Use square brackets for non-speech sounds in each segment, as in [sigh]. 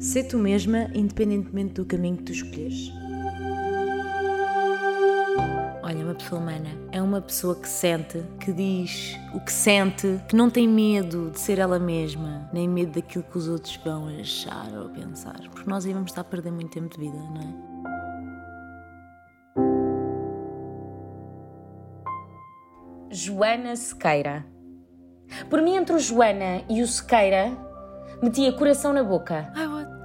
Sê tu mesma, independentemente do caminho que tu escolheres. Olha, uma pessoa humana é uma pessoa que sente, que diz o que sente, que não tem medo de ser ela mesma, nem medo daquilo que os outros vão achar ou pensar. Porque nós aí vamos estar a perder muito tempo de vida, não é? Joana Sequeira. Por mim, entre o Joana e o Sequeira, metia coração na boca.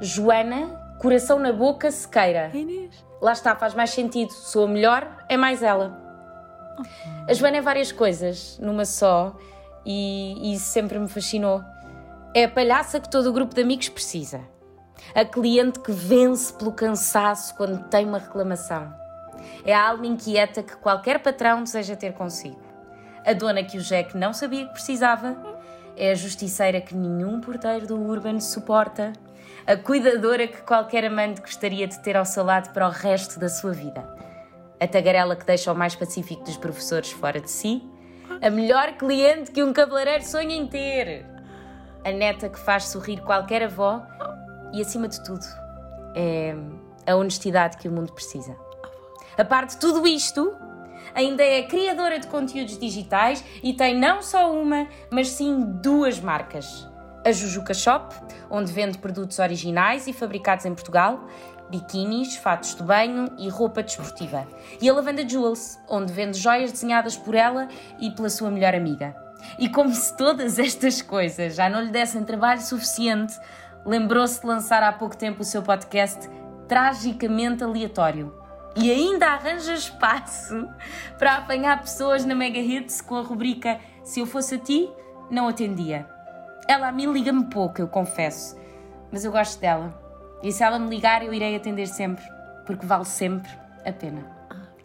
Joana, coração na boca, Sequeira. Inês. Lá está, faz mais sentido. Sou a melhor, é mais ela. A Joana é várias coisas, numa só, e, e isso sempre me fascinou. É a palhaça que todo o grupo de amigos precisa. A cliente que vence pelo cansaço quando tem uma reclamação. É a alma inquieta que qualquer patrão deseja ter consigo. A dona que o Jack não sabia que precisava. É a justiceira que nenhum porteiro do Urban suporta. A cuidadora que qualquer amante gostaria de ter ao seu lado para o resto da sua vida. A tagarela que deixa o mais pacífico dos professores fora de si. A melhor cliente que um cabeleireiro sonha em ter. A neta que faz sorrir qualquer avó. E acima de tudo, é a honestidade que o mundo precisa. A parte de tudo isto, ainda é criadora de conteúdos digitais e tem não só uma, mas sim duas marcas. A Jujuca Shop, onde vende produtos originais e fabricados em Portugal, biquínis, fatos de banho e roupa desportiva. E a Lavanda Jewels, onde vende joias desenhadas por ela e pela sua melhor amiga. E como se todas estas coisas já não lhe dessem trabalho suficiente, lembrou-se de lançar há pouco tempo o seu podcast Tragicamente Aleatório e ainda arranja espaço para apanhar pessoas na Mega Hits com a rubrica Se eu fosse a ti, não atendia. Ela a mim liga-me pouco, eu confesso, mas eu gosto dela. E se ela me ligar, eu irei atender sempre, porque vale sempre a pena.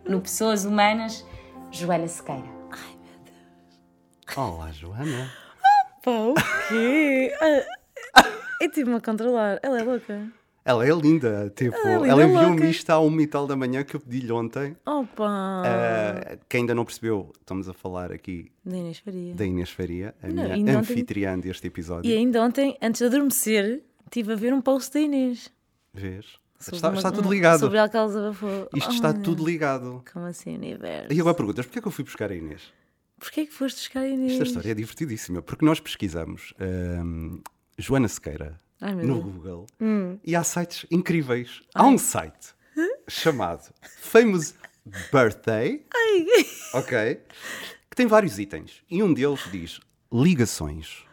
No Pessoas Humanas, Joana Sequeira. Olá, Joana. Pá, o quê? Eu tive-me a controlar. Ela é louca. Ela é linda. Tipo, Ela é linda, ela enviou-me isto à uma e tal da manhã que eu pedi-lhe ontem. Opa! Ah, quem ainda não percebeu, estamos a falar aqui Da Inês Faria. da Inês Faria, a Não, minha ainda ontem- anfitriã deste episódio. E ainda ontem, antes de adormecer, estive a ver um post da Inês. Vês? Está, uma- está tudo ligado. Sobre ela desabafou. Isto Oh, está tudo ligado. Como assim, universo? E agora perguntas, porquê é que eu fui buscar a Inês? Porquê é que foste buscar a Inês? Esta história é divertidíssima, porque nós pesquisamos ahm, Joana Sequeira Ai, no. Google Hum. e há sites incríveis. Há um site chamado Famous Birthday, ok, que tem vários itens e um deles diz ligações.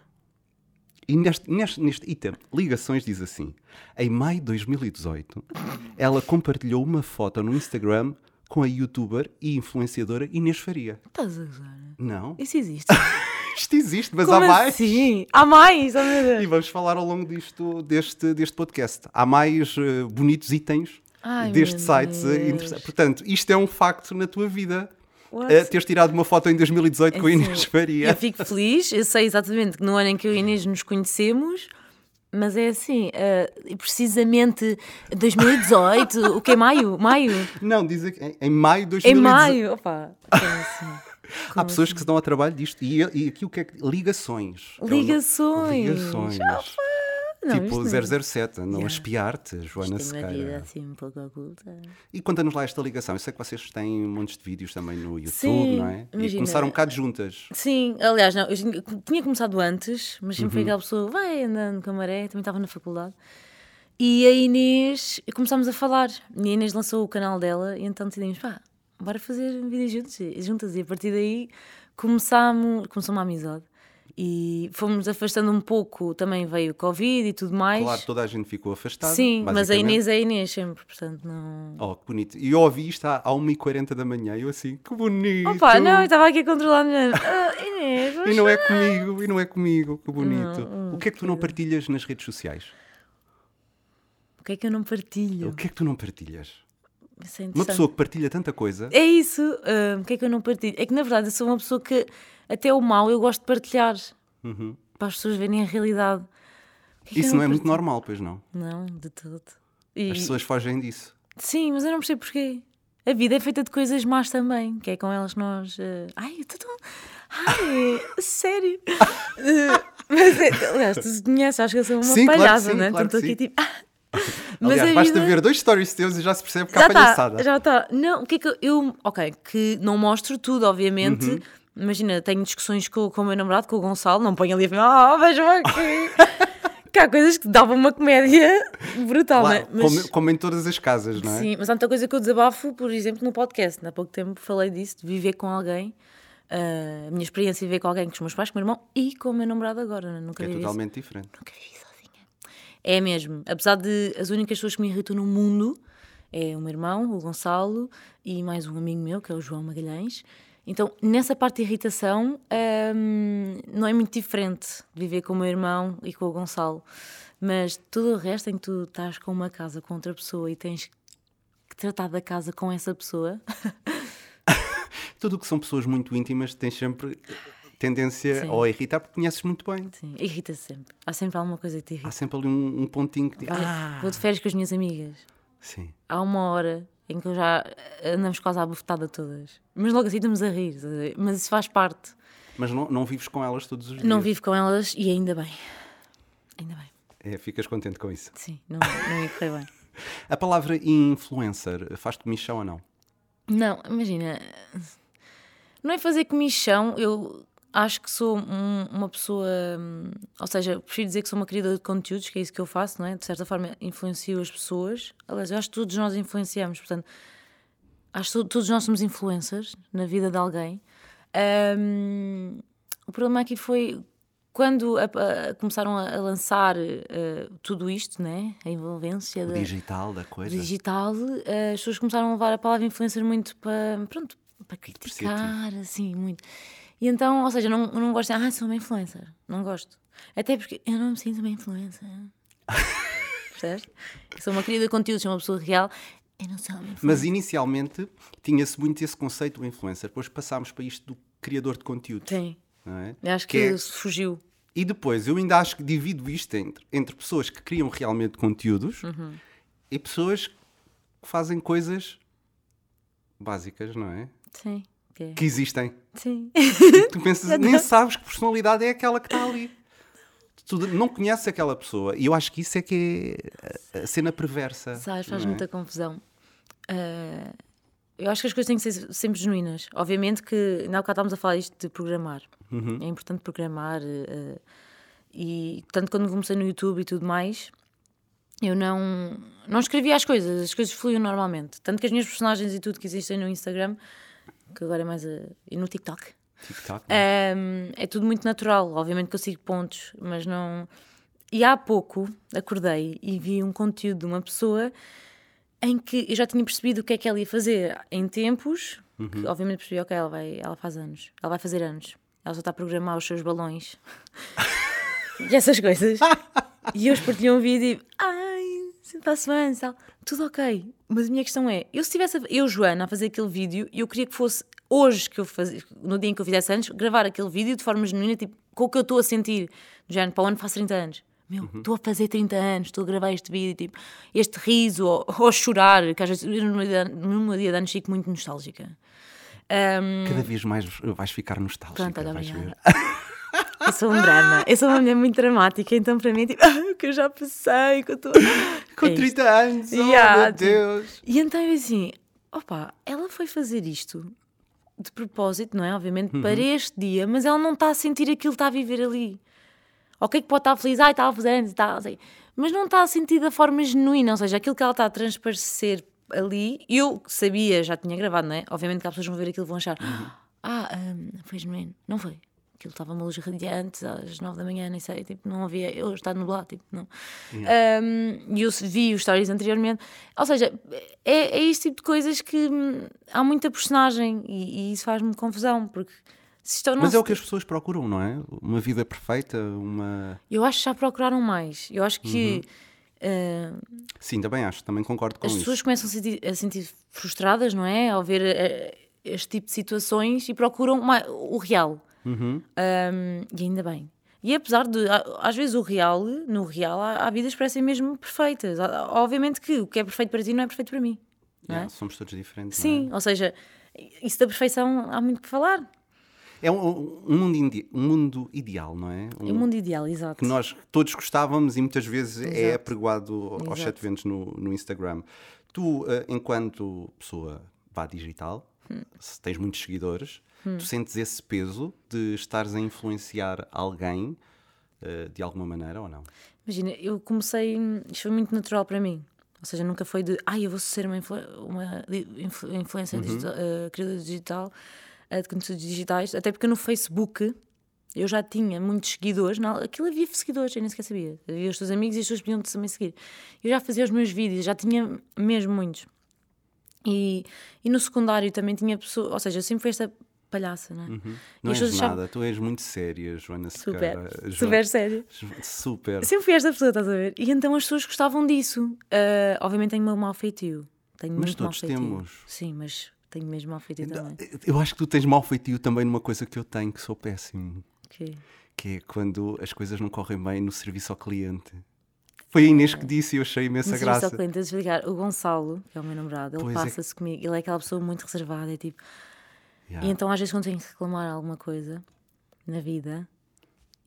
E neste, neste, neste item, ligações, diz assim: em maio de 2018, ela compartilhou uma foto no Instagram com a youtuber e influenciadora Inês Faria. Estás a gozar? Não? Isso existe. Isto existe, mas Como há mais. assim? Há mais? Oh, meu Deus. E vamos falar ao longo disto, deste, deste podcast. Há mais eh, bonitos itens Ai, deste site. eh, interessante. Portanto, isto é um facto na tua vida. Eh, teres tirado uma foto em 2018 com a Inês Assim, Faria. Eu fico feliz, eu sei exatamente que no ano em que eu e Inês nos conhecemos, mas é assim, eh, precisamente 2018, o que é maio? Maio? Não, diz aqui, em, em maio de Em 2018. maio? Opa, como assim? Há pessoas que se dão ao trabalho disto. E, e aqui o que é que. Ligações. É Ligações. Ligações. Não, tipo isto não- 007, não a Yeah. espiar-te, Joana Isto é uma vida Sequeira. assim um pouco oculta. E conta-nos lá esta ligação. Eu sei que vocês têm montes de vídeos também no YouTube, Sim, não é? E imagina. começaram um bocado juntas. Sim, aliás, não, eu tinha- começado antes, mas sempre foi Uhum. aquela pessoa, vai andando com a maré, também estava na faculdade. E a Inês, começámos a falar. E a Inês lançou o canal dela, e então decidimos, pá, bora fazer vídeos juntos, juntas. E a partir daí começámos, começou uma amizade. E fomos afastando um pouco, também veio o Covid e tudo mais. Claro, toda a gente ficou afastada. Sim, mas a. Inês é a Inês sempre, portanto não. Oh, que bonito. E eu ouvi isto à, à 1h40 da manhã. Eu assim, que bonito. Opa, não, eu estava aqui a controlar. [laughs] Ah, Inês, E não é comigo, e não é comigo, que bonito. Não, o que é que tu não partilhas nas redes sociais? O que é que eu não partilho? O que é que tu não partilhas? É Uma pessoa que partilha tanta coisa. É isso. ah, o que é que eu não partilho? É que na verdade eu sou uma pessoa que até o mal eu gosto de partilhar Uhum. para as pessoas verem a realidade. Que é que Isso não é muito normal, pois não? Não, de todo. E- As pessoas fogem disso. Sim, mas eu não percebo porquê. A vida é feita de coisas más também, que é com elas nós. ah, Ai, eu estou tão. Ai, [laughs] sério. Ah, mas é, aliás, tu conheces, acho que eu sou uma Sim, claro palhaça, sim, né? claro Então aqui tipo. [laughs] Aliás, a basta vida- ver dois stories teus e já se percebe que há Já está, palhaçada. já está. Não, o que é que eu. Ok, que não mostro tudo, obviamente. Uhum. Imagina, tenho discussões com, com o meu namorado, com o Gonçalo, não ponho ali a ah, vejam aqui. [laughs] que há coisas que davam uma comédia [laughs] brutal, Claro, é? Mas, como, como em todas as casas, não é? Sim, mas há muita coisa que eu desabafo, por exemplo, no podcast. Há pouco tempo falei disso, de viver com alguém. ah, a minha experiência de viver com alguém, com os meus pais, com o meu irmão e com o meu namorado agora. Nunca é vivi isso. totalmente diferente. Nunca vivi sozinha. É mesmo. Apesar de as únicas pessoas que me irritam no mundo é o meu irmão, o Gonçalo, e mais um amigo meu, que é o João Magalhães. Então, nessa parte de irritação, hum, não é muito diferente de viver com o meu irmão e com o Gonçalo. Mas tudo o resto em que tu estás com uma casa com outra pessoa e tens que tratar da casa com essa pessoa, [laughs] Tudo o que são pessoas muito íntimas tens sempre tendência Sim. ou a irritar porque conheces muito bem. sim, irrita-se sempre. Há sempre alguma coisa que te Há irrita. sempre ali um, um pontinho que Olha, ah, Vou de férias com as minhas amigas. sim. há uma hora em que eu já andamos quase à bufetada todas. Mas logo assim estamos a rir, mas isso faz parte. Mas não, não vives com elas todos os dias. Não vivo com elas e ainda bem. Ainda bem. É, ficas contente com isso. Sim, não, não ia correr bem. [laughs] A palavra influencer faz-te michão ou não? Não, imagina. Não é fazer comichão, eu acho que sou um- uma pessoa. hum, Ou seja, prefiro dizer que sou uma criadora de conteúdos, que é isso que eu faço, não é? De certa forma, influencio as pessoas. Aliás, eu acho que todos nós influenciamos, portanto, acho que to- todos nós somos influencers na vida de alguém. Hum, o problema aqui foi quando a- a- começaram a, a lançar eh, tudo isto, né? A envolvência da digital da coisa. digital, eh, as pessoas começaram a levar a palavra influencer muito para, pronto, para criticar, assim, muito. E então, ou seja, não, eu não gosto de dizer, ah, sou uma influencer. Não gosto. Até porque eu não me sinto uma influencer. [laughs] Percebes? Eu sou uma querida de conteúdo, sou uma pessoa real. Eu não sou uma influencer. Mas inicialmente tinha-se muito esse conceito do influencer. Depois passámos para isto do criador de conteúdo. Sim. Não é? Eu acho que, é- se fugiu. E depois eu ainda acho que divido isto entre, entre pessoas que criam realmente conteúdos Uhum. e pessoas que fazem coisas básicas, não é? Sim. Que é. Que existem. Sim. Tu pensas, [laughs] nem sabes que personalidade é aquela que está ali. Tu não conheces aquela pessoa. E eu acho que isso é que é a- cena perversa. Sabes, faz é? muita confusão. Ah, eu acho que as coisas têm que ser sempre genuínas. Obviamente que, há bocado estávamos a falar isto de programar. Uhum. É importante programar. ah, e tanto quando comecei no YouTube e tudo mais, eu não, não escrevia as coisas, as coisas fluíam normalmente. Tanto que as minhas personagens e tudo que existem no Instagram, que agora é mais. ah, e no TikTok, TikTok, não é? um, é tudo muito natural. Obviamente que eu sigo pontos, mas não. E há pouco acordei e vi um conteúdo de uma pessoa em que eu já tinha percebido o que é que ela ia fazer em tempos, que obviamente percebi, ok, ela, vai, ela faz anos, ela vai fazer anos, ela só está a programar os seus balões [laughs] e essas coisas. e eu partilhei um vídeo e ai, sempre passo anos, tal. Tudo ok. Mas a minha questão é: eu se tivesse, eu, Joana, a fazer aquele vídeo, eu queria que fosse hoje que eu fazia, no dia em que eu fizesse anos, gravar aquele vídeo de forma genuína, tipo, com o que eu estou a sentir. Do género, para o ano faço 30 anos. Meu, estou a fazer 30 anos, estou a gravar este vídeo, tipo, este riso, ou, ou chorar, que às vezes eu, meu dia, dia de anos fico muito nostálgica. Ahm, Cada vez mais vais ficar nostálgica. Pronto, olha, vais ver. [laughs] Eu sou um drama. Eu sou uma mulher muito dramática, então para mim é tipo, ah, o que eu já passei, que eu estou. Com É isto. 30 anos, oh Yeah, meu Deus. E então eu assim, opa, ela foi fazer isto de propósito, não é? Obviamente, para este dia, mas ela não está a sentir aquilo que está a viver ali. Ok, que pode estar feliz, ai, estava a fazer antes e tal, assim, mas não está a sentir da forma genuína, ou seja, aquilo que ela está a transparecer ali, eu sabia, já tinha gravado, não é? Obviamente que as pessoas vão ver aquilo e vão achar, ah, hum, foi genuíno, não foi. Aquilo estava uma luz radiante às nove da manhã, nem sei, tipo, não havia, eu está nublado, tipo, não. Um, E eu vi os stories anteriormente, ou seja, é, é este tipo de coisas que hum, há muita personagem e, e isso faz-me confusão, porque se Mas é o que as pessoas procuram, não é? Uma vida perfeita, uma. Eu acho que já procuraram mais. Eu acho que eh, Sim, também acho, também concordo com as isso. pessoas começam a sentir, a sentir frustradas, não é? Ao ver eh, este tipo de situações e procuram mais, o real. Uhum. Um, e ainda bem. E apesar de, às vezes, o real, no real, há, há vidas que parecem mesmo perfeitas. Obviamente que o que é perfeito para ti não é perfeito para mim. É? Yeah, somos todos diferentes. Sim, ou seja, isso da perfeição há muito que falar. é? É um, um mundo um mundo ideal, não é? É o mundo ideal, exato. que nós todos gostávamos e muitas vezes é Exato. apregoado aos Exato. sete ventos no, no Instagram. Tu, eh, enquanto pessoa vá digital, Hum. se tens muitos seguidores, tu sentes esse peso de estares a influenciar alguém eh, de alguma maneira ou não? Imagina, eu comecei, isto foi muito natural para mim. Ou seja, nunca foi de, ai, eu vou ser uma, influ uma influ influencer digital, eh, criadora digital, eh, de conteúdos digitais, até porque no Facebook eu já tinha muitos seguidores, na, aquilo havia seguidores, eu nem sequer sabia. Havia os teus amigos e as pessoas podiam também seguir. Eu já fazia os meus vídeos, já tinha mesmo muitos. E, e no secundário também tinha pessoas, ou seja, eu sempre fui esta palhaça, não é? Não E as és achavam- nada, tu és muito séria, Joana Super. Jo- super sério. Super. Sempre fui esta pessoa, estás a ver? E então as pessoas gostavam disso. Ah, obviamente tenho o meu mau feitio. Tenho Mas muito mau todos feitio. temos. Sim, mas tenho mesmo mau feitio também. Eu acho que tu tens mau feitio também numa coisa que eu tenho, que sou péssimo. Que é quando as coisas não correm bem no serviço ao cliente. Foi a Inês que disse e eu achei imensa No serviço graça. ao cliente, explicar. O Gonçalo, que é o meu namorado, ele é passa-se comigo. Ele é aquela pessoa muito reservada. É tipo. Yeah. E então, às vezes, quando tenho que reclamar alguma coisa na vida,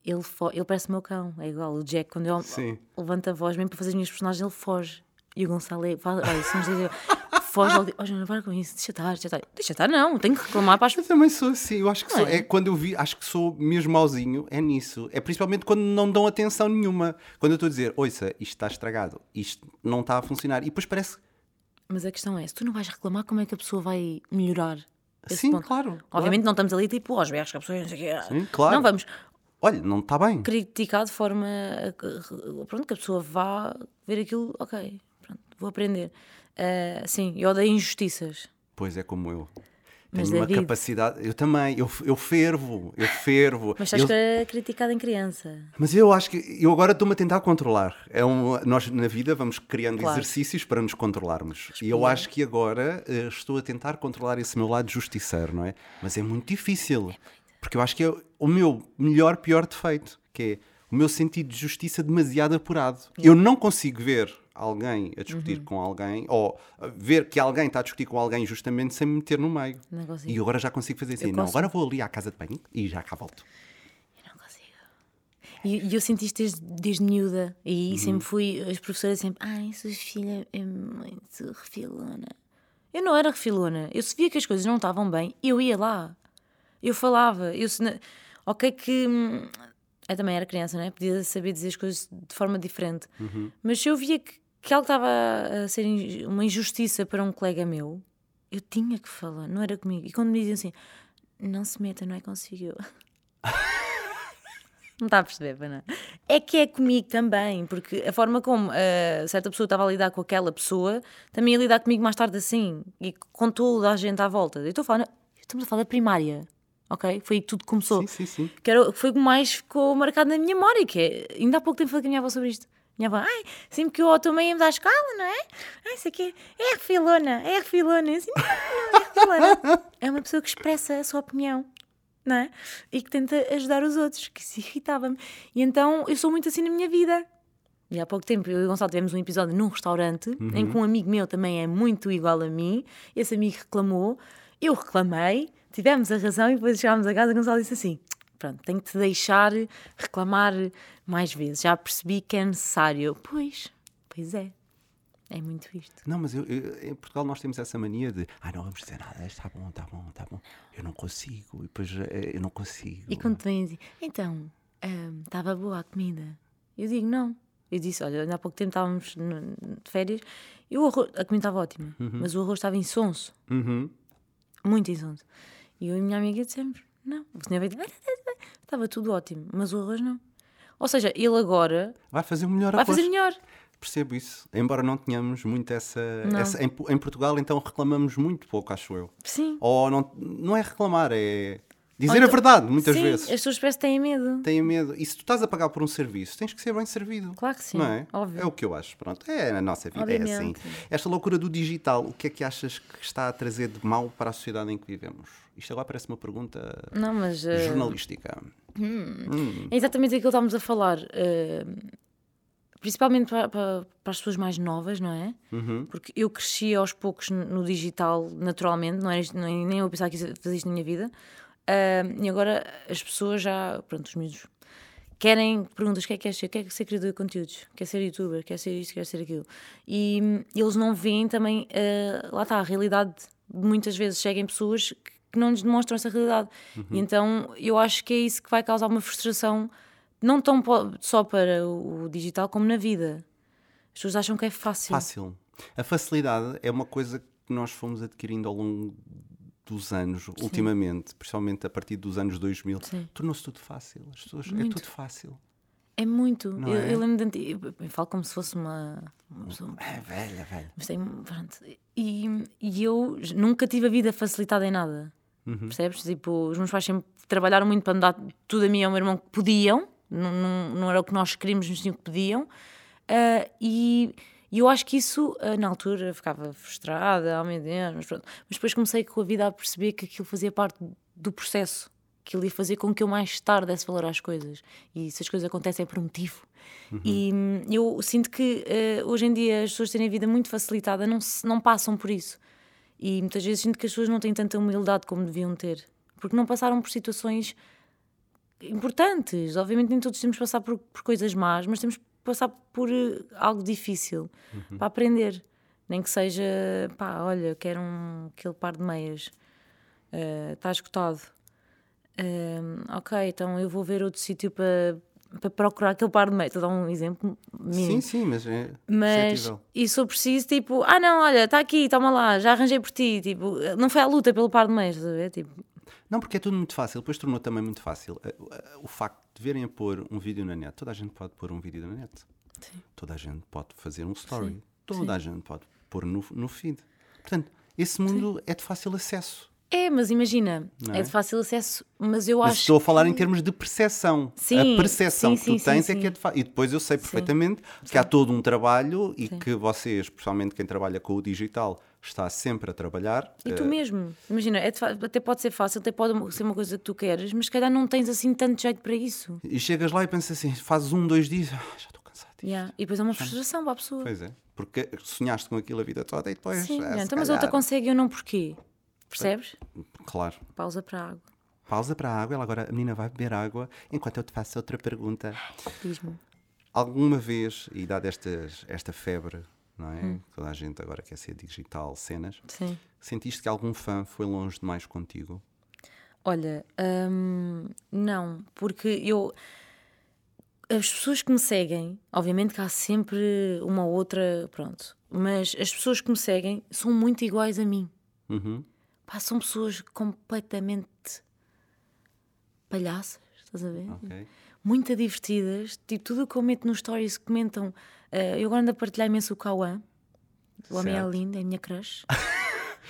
ele, ele parece o meu cão. É igual. O Jack, quando eu Sim. levanto a voz mesmo para fazer as minhas personagens, ele foge. E o Gonçalo é. fala- Olha, se nos dizer, [laughs] foge, ele diz: Oh, Joana, para com isso, deixa estar, deixa estar. Deixa estar, não, tenho que reclamar para as Eu também sou assim, eu acho que sou. Não é? É quando eu vi, acho que sou mesmo mauzinho, é nisso. É principalmente quando não dão atenção nenhuma. Quando eu estou a dizer, ouça, isto está estragado, isto não está a funcionar. E depois parece. Mas a questão é, se tu não vais reclamar, como é que a pessoa vai melhorar? Sim, ponto? claro, claro. Obviamente não estamos ali tipo aos berros que a pessoa não sei o quê. Sim, claro. Não vamos Olha, não está bem. criticar de forma a pronto, que a pessoa vá ver aquilo, ok, pronto, vou aprender. Ah, sim, eu odeio injustiças. Pois é como eu. Mas, Tenho uma David- capacidade. Eu também, eu, eu fervo, eu fervo. Mas estás Eu- criticada em criança. Mas eu acho que eu agora estou-me a tentar controlar. É um, nós na vida vamos criando Claro. exercícios para nos controlarmos. E eu acho que agora eh, estou a tentar controlar esse meu lado justiceiro, não é? Mas é muito difícil. Porque eu acho que é o meu melhor, pior defeito, que é o meu sentido de justiça demasiado apurado. Eu não consigo ver alguém a Uhum. discutir com alguém, ou ver que alguém está a discutir com alguém justamente sem me meter no meio. E eu agora já consigo fazer assim. Eu Não, consigo. agora vou ali à casa de banho e já cá volto. Eu não consigo. E, e eu senti isto desde, desde miúda. E Uhum. sempre fui, as professoras sempre, ai, sua filha é muito refilona. Eu não era refilona. Eu se via que as coisas não estavam bem, eu ia lá. Eu falava. Eu, se ok que... Eu também era criança, não é? Podia saber dizer as coisas de forma diferente. Uhum. Mas se eu via que, que algo estava a ser uma injustiça para um colega meu, eu tinha que falar, não era comigo. E quando me diziam assim, não se meta, não é consigo. [laughs] não está a perceber, não? É que é comigo também, porque a forma como ah, certa pessoa estava a lidar com aquela pessoa também ia lidar comigo mais tarde assim e com toda a gente à volta. Eu estou a falar, estamos a falar da primária, ok? Foi aí que tudo começou. Sim, sim, sim. Que era, foi o que mais ficou marcado na minha memória, que é, ainda há pouco tempo falei com a minha avó sobre isto. Minha avó, ai, sempre que eu também íamos à escola, não é? Ai, isso aqui é refilona, é refilona. Eu assim, não, não é refilona. [laughs] É uma pessoa que expressa a sua opinião, não é? E que tenta ajudar os outros, que se irritava-me. E então eu sou muito assim na minha vida. E há pouco tempo eu e o Gonçalo tivemos um episódio num restaurante em que um amigo meu também é muito igual a mim. Esse amigo reclamou, eu reclamei, tivemos a razão e depois chegámos a casa e Gonçalo disse assim: Pronto, tenho que te deixar reclamar mais vezes. Já percebi que é necessário. Eu, Pois, pois é. É muito isto. Não, mas eu- eu- em Portugal nós temos essa mania de ah, não vamos dizer nada, está bom, está bom, está bom. Eu não consigo, e depois eh, eu não consigo. E quando vêm dizer, então, hum, estava boa a comida? Eu digo, não. Eu disse, olha, há pouco tempo estávamos de férias e o arroz, a comida estava ótima, mas o arroz estava insonso, Uhum. muito insonso. E eu e a minha amiga dissemos, não, o senhor veio [laughs] estava tudo ótimo, mas o arroz não. Ou seja, ele agora Vai fazer o melhor vai fazer melhor. Percebo isso. Embora não tenhamos muito essa. Essa- em, em Portugal, então reclamamos muito pouco, acho eu. Sim. Ou não, não é reclamar, é dizer a então- verdade, muitas sim, vezes. as pessoas parecem que têm medo. Têm medo. E se tu estás a pagar por um serviço, tens que ser bem servido. Claro que sim, Não é? óbvio. É o que eu acho. Pronto, é a nossa vida, é assim. Obviamente. Esta loucura do digital, o que é que achas que está a trazer de mal para a sociedade em que vivemos? Isto agora parece uma pergunta Não, mas... eh, jornalística. É exatamente aquilo que estávamos a falar. eh, principalmente para, para- para as pessoas mais novas, não é? Uhum. Porque eu cresci aos poucos no digital naturalmente, não era, isto- nem nem eu pensava que ia fazer isto na minha vida. Uh, e agora as pessoas já, pronto, os miúdos querem, perguntas o que é que quer ser, quer ser criador de conteúdos, quer ser youtuber, quer ser isto, quer ser aquilo. E hum, eles não veem também, uh, lá está, a realidade. Muitas vezes seguem pessoas que não nos demonstram essa realidade. Uhum. E então eu acho que é isso que vai causar uma frustração, não tão só para o digital como na vida. As pessoas acham que é fácil. Fácil. A facilidade é uma coisa que nós fomos adquirindo ao longo dos anos, Sim. ultimamente, principalmente a partir dos anos 2000, tornou-se tudo fácil. As pessoas, é muito. é tudo fácil. É muito. eu, é? eu, lembro de. Eu, eu, falo como se fosse uma. uma pessoa, é velha, velha. Mas tem, pronto, e, e eu nunca tive a vida facilitada em nada. Uhum. Percebes? Tipo, os meus pais sempre trabalharam muito para me dar tudo a mim e ao meu irmão que podiam. Não, não, não era o que nós queríamos, mas sim o que podiam. Uh, e e eu acho que isso, eh, na altura, ficava frustrada, oh meu Deus, mas pronto. Mas depois comecei com a vida a perceber que aquilo fazia parte do processo, que ele ia fazer com que eu mais tarde desse valor às coisas. E se as coisas acontecem é por um motivo. Uhum. E hum, eu sinto que uh, hoje em dia as pessoas terem a vida muito facilitada não, se, não passam por isso. E muitas vezes sinto que as pessoas não têm tanta humildade como deviam ter, porque não passaram por situações importantes. Obviamente, nem todos temos que passar por, por coisas más, mas temos passar por eh, algo difícil uhum. para aprender. Nem que seja, pá, olha, quero um, aquele par de meias, uh, está esgotado. Uh, ok, então eu vou ver outro sítio para, para procurar aquele par de meias. Estou a dar um exemplo Sim, sim, mas é. Mas, e se eu preciso, tipo, ah não, olha, está aqui, toma lá, já arranjei por ti. Tipo, não foi a luta pelo par de meias, estás a ver? Tipo, não, porque é tudo muito fácil. Depois tornou também muito fácil o facto de verem a pôr um vídeo na net. Toda a gente pode pôr um vídeo na net. Sim. Toda a gente pode fazer um story. Sim. Toda Sim. a gente pode pôr no, no feed. Portanto, esse mundo é de fácil acesso. É, mas imagina, é? é? de fácil acesso, mas eu mas acho. Estou a falar que... em termos de percepção. Sim, a percepção sim, que tu tens é que é de fácil. E depois eu sei perfeitamente que há todo um trabalho e que vocês, especialmente quem trabalha com o digital, está sempre a trabalhar. E tu uh... mesmo, imagina, é até pode ser fácil, até pode ser uma coisa que tu queres, mas se calhar não tens assim tanto jeito para isso. E chegas lá e pensas assim, fazes um, dois dias, ah, já estou cansado. Yeah. E depois é uma frustração para a pessoa. Pois é, porque sonhaste com aquilo a vida toda e depois. Sim, é, então, mas a outra consegue e eu não porquê. Percebes? Claro. Pausa para a água. Pausa para a água, ela agora a menina vai beber água enquanto eu te faço outra pergunta. Diz-me. Alguma vez, e dada esta febre não é? Hum. Toda a gente agora quer ser digital, cenas. Sim. Sentiste que algum fã foi longe demais contigo? Olha, hum, não, porque eu. As pessoas que me seguem, obviamente que há sempre uma ou outra, pronto, mas as pessoas que me seguem são muito iguais a mim. Uhum. Pá, são pessoas completamente palhaças, estás a ver? Okay. Muito divertidas, tipo, tudo o que eu meto nos stories comentam eu agora ando a partilhar imenso o Cauã. O homem é lindo, é a minha crush. [laughs]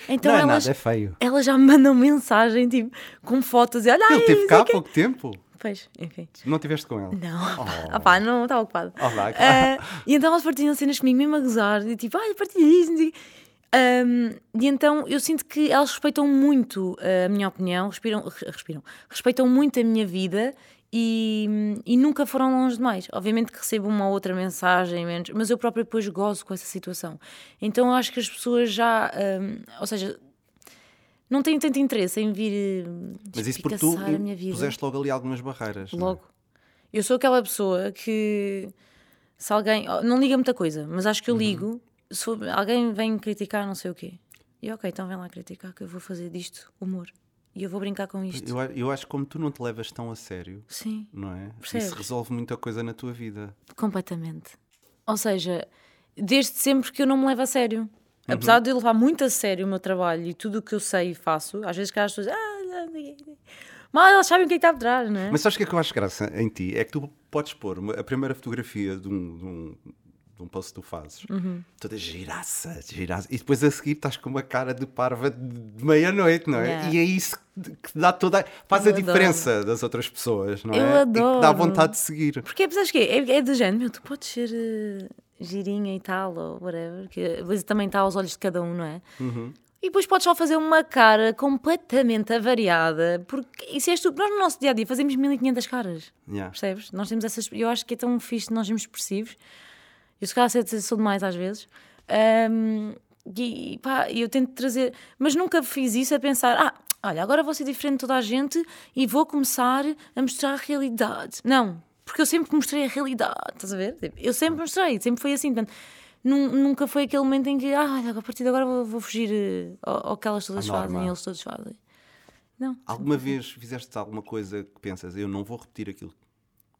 Então não é elas, nada, é feio. Elas já me mandam mensagem, tipo, com fotos e olha Ele teve cá há pouco tempo. Pois, enfim. Não estiveste com ela? Não. Oh. [laughs] Ah, pá, não estava ocupado. Oh, uh, e então elas partilham cenas comigo, mesmo a gozar, e tipo, ai, partilha isso. Um, e então eu sinto que elas respeitam muito a minha opinião, respiram, respiram, respeitam muito a minha vida e, e, nunca foram longe demais. Obviamente que recebo uma outra mensagem, menos, mas eu própria depois gozo com essa situação. Então eu acho que as pessoas já, um, ou seja, não têm tanto interesse em vir mas isso porque tu a minha vida. puseste logo ali algumas barreiras. É? Logo. Eu sou aquela pessoa que se alguém. Não liga muita coisa, mas acho que eu uhum. ligo. Uhum. Se alguém vem criticar não sei o quê. E ok, então vem lá criticar que eu vou fazer disto humor. E eu vou brincar com isto. Eu, eu acho que como tu não te levas tão a sério, Sim. não é? Percebes? Isso resolve muita coisa na tua vida. Completamente. Ou seja, desde sempre que eu não me levo a sério. Uhum. Apesar de eu levar muito a sério o meu trabalho e tudo o que eu sei e faço, às vezes que as pessoas. Ah, mas elas sabem o que é que está por trás, não é? Mas sabes o que é que eu acho graça em ti? É que tu podes pôr a primeira fotografia de um, de um, de um post que tu fazes, uhum. toda giraça, giraça, e depois a seguir estás com uma cara de parva de meia-noite, não é? Yeah. E é isso que dá toda. faz eu a diferença adoro. das outras pessoas, não eu é? Adoro. E que dá vontade de seguir. Porque, sabes que é, é do género, meu, tu podes ser uh, girinha e tal, ou whatever, que mas também está aos olhos de cada um, não é? Uhum. E depois podes só fazer uma cara completamente avariada, porque isso é estúpido. Nós no nosso dia a dia fazemos 1500 caras, yeah. percebes? Nós temos essas. Eu acho que é tão fixe nós sermos expressivos eu se calhar sou demais às vezes. Um, e pá, eu tento trazer, mas nunca fiz isso a pensar, ah, olha, agora vou ser diferente de toda a gente e vou começar a mostrar a realidade. Não, porque eu sempre mostrei a realidade, estás a ver? Tipo, eu sempre mostrei, sempre foi assim. Portanto, nunca foi aquele momento em que, ah, a partir de agora vou, vou fugir eh, ao, ao que elas todas fazem, eles todos fazem. Não. Alguma vez fizeste alguma coisa que pensas, eu não vou repetir aquilo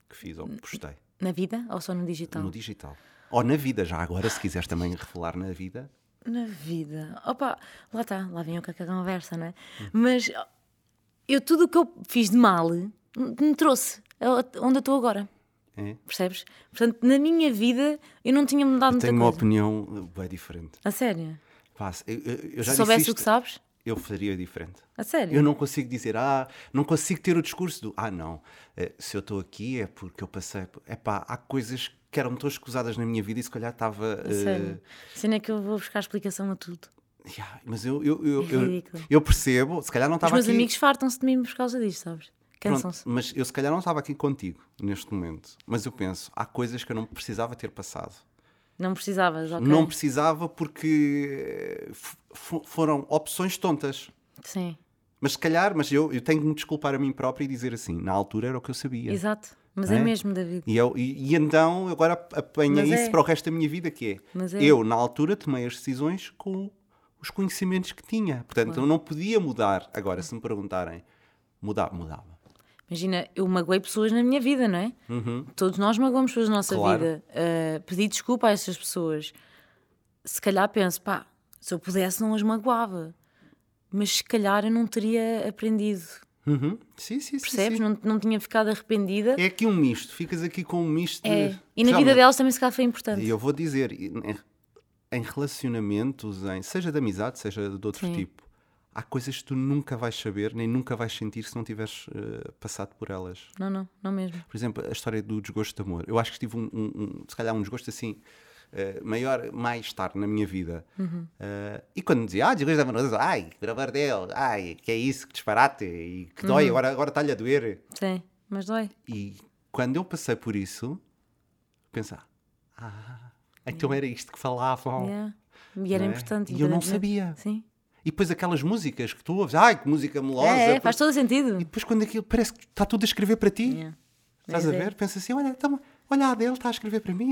que fiz ou que postei? Na vida ou só no digital? No digital. Ou na vida, já agora, se quiseres também revelar na vida. Na vida. Opa, lá está, lá vem o que é a conversa, não é? Hum. Mas eu tudo o que eu fiz de mal me trouxe onde eu estou agora. É? Percebes? Portanto, na minha vida eu não tinha mudado eu muita tenho coisa. uma opinião bem diferente. A sério? Pá, eu, eu Se soubesse o que sabes? Eu faria diferente. A sério? Eu não consigo dizer, ah, não consigo ter o discurso do, ah, não, eh, se eu estou aqui é porque eu passei. É pá, há coisas que eram tão escusadas na minha vida e se calhar estava. Uh... Sério? Cena é que eu vou buscar explicação a tudo. Yeah, mas eu, eu, eu, é eu, eu, percebo, se calhar não estava aqui. Os meus amigos fartam-se de mim por causa disto, sabes? Cansam-se. Mas eu se calhar não estava aqui contigo neste momento. Mas eu penso, há coisas que eu não precisava ter passado. Não precisavas, ok. Não precisava porque foram opções tontas. Sim. Mas se calhar, mas eu, eu tenho que me desculpar a mim próprio e dizer assim, na altura era o que eu sabia. Exato. Mas é? é, mesmo, David. E, eu, e, e então agora apanha mas isso é. para o resto da minha vida, que é, é, eu, na altura, tomei as decisões com os conhecimentos que tinha. Portanto, claro. eu não podia mudar. Agora, se me perguntarem, mudar, mudava. Imagina, eu magoei pessoas na minha vida, não é? Uhum. Todos nós magoamos pessoas na nossa claro. vida. Uh, pedi desculpa a essas pessoas. Se calhar penso, pá, se eu pudesse não as magoava. Mas se calhar eu não teria aprendido. Uhum. Sim, sim, Percebes? Sim, Não, não tinha ficado arrependida. É aqui um misto. Ficas aqui com um misto. É. De... E na vida delas também se calhar foi importante. E eu vou dizer, em relacionamentos, em, seja de amizade, seja de outro tipo, há coisas que tu nunca vais saber, nem nunca vais sentir se não tiveres uh, passado por elas. Não, não, não mesmo. Por exemplo, a história do desgosto de amor. Eu acho que tive um, um, um se calhar um desgosto assim. Uh, maior mais tarde na minha vida uhum. uh, e quando me dizia ah, desgosto de amor ai, por amor dele, ai, que é isso, que disparate e que dói, uhum. agora, agora está-lhe a doer sim, mas dói e quando eu passei por isso pensar ah, então era isto que falavam yeah. e era é? importante e eu não sabia sim e depois aquelas músicas que tu ouves, ai que música melosa. É, é faz todo sentido. E depois quando aquilo parece que está tudo a escrever para ti. Yeah. Estás a é. ver? Pensa assim, olha, então, olha a dele está a escrever para mim,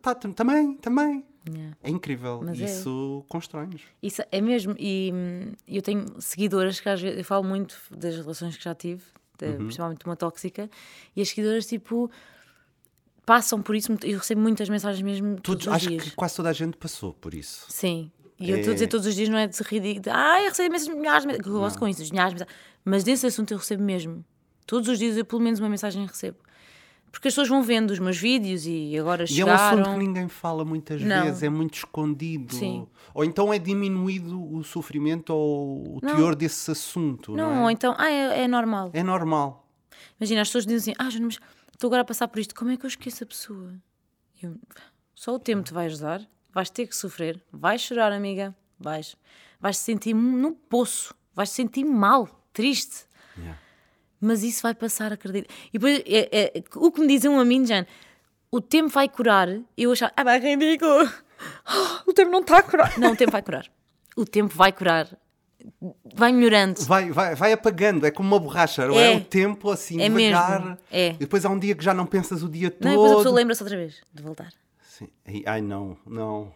tá, também, também. Yeah. É incrível. Mas isso é. constrói-nos. Isso é mesmo. E hum, eu tenho seguidoras que às vezes eu falo muito das relações que já tive, de, uhum. principalmente uma tóxica, e as seguidoras tipo passam por isso. Eu recebo muitas mensagens mesmo. Todos, todos acho dias. que quase toda a gente passou por isso. Sim. E eu estou a dizer é. todos os dias, não é de ridículo. Ah, eu recebo imensas milhares de mensagens. Eu gosto com isso, milhares de Mas desse assunto eu recebo mesmo. Todos os dias eu pelo menos uma mensagem recebo. Porque as pessoas vão vendo os meus vídeos e agora e chegaram... E é um assunto que ninguém fala muitas não. vezes, é muito escondido. Sim. Ou então é diminuído o sofrimento ou o não. teor desse assunto. Não, não é? ou então, ah, é, é, normal. É normal. Imagina, as pessoas dizem assim, ah, mas estou agora a passar por isto, como é que eu esqueço a pessoa? Eu, só o tempo te vai ajudar, vais ter que sofrer, vais chorar, amiga, vais, vais te sentir no poço, vais te sentir mal, triste. Yeah. Mas isso vai passar, acredito. E depois, é, é, o que me diziam a mim, Jan, o tempo vai curar. Eu achava, ah, mas ridículo, oh, o tempo não está a curar. Não, o tempo vai curar. O tempo vai curar. Vai melhorando. Vai, vai, vai apagando, é como uma borracha, não é? é o tempo assim, é devagar. Mesmo. É. E depois há um dia que já não pensas o dia todo. Não, e depois a pessoa lembra-se outra vez de voltar. Sim. Ai, não, não.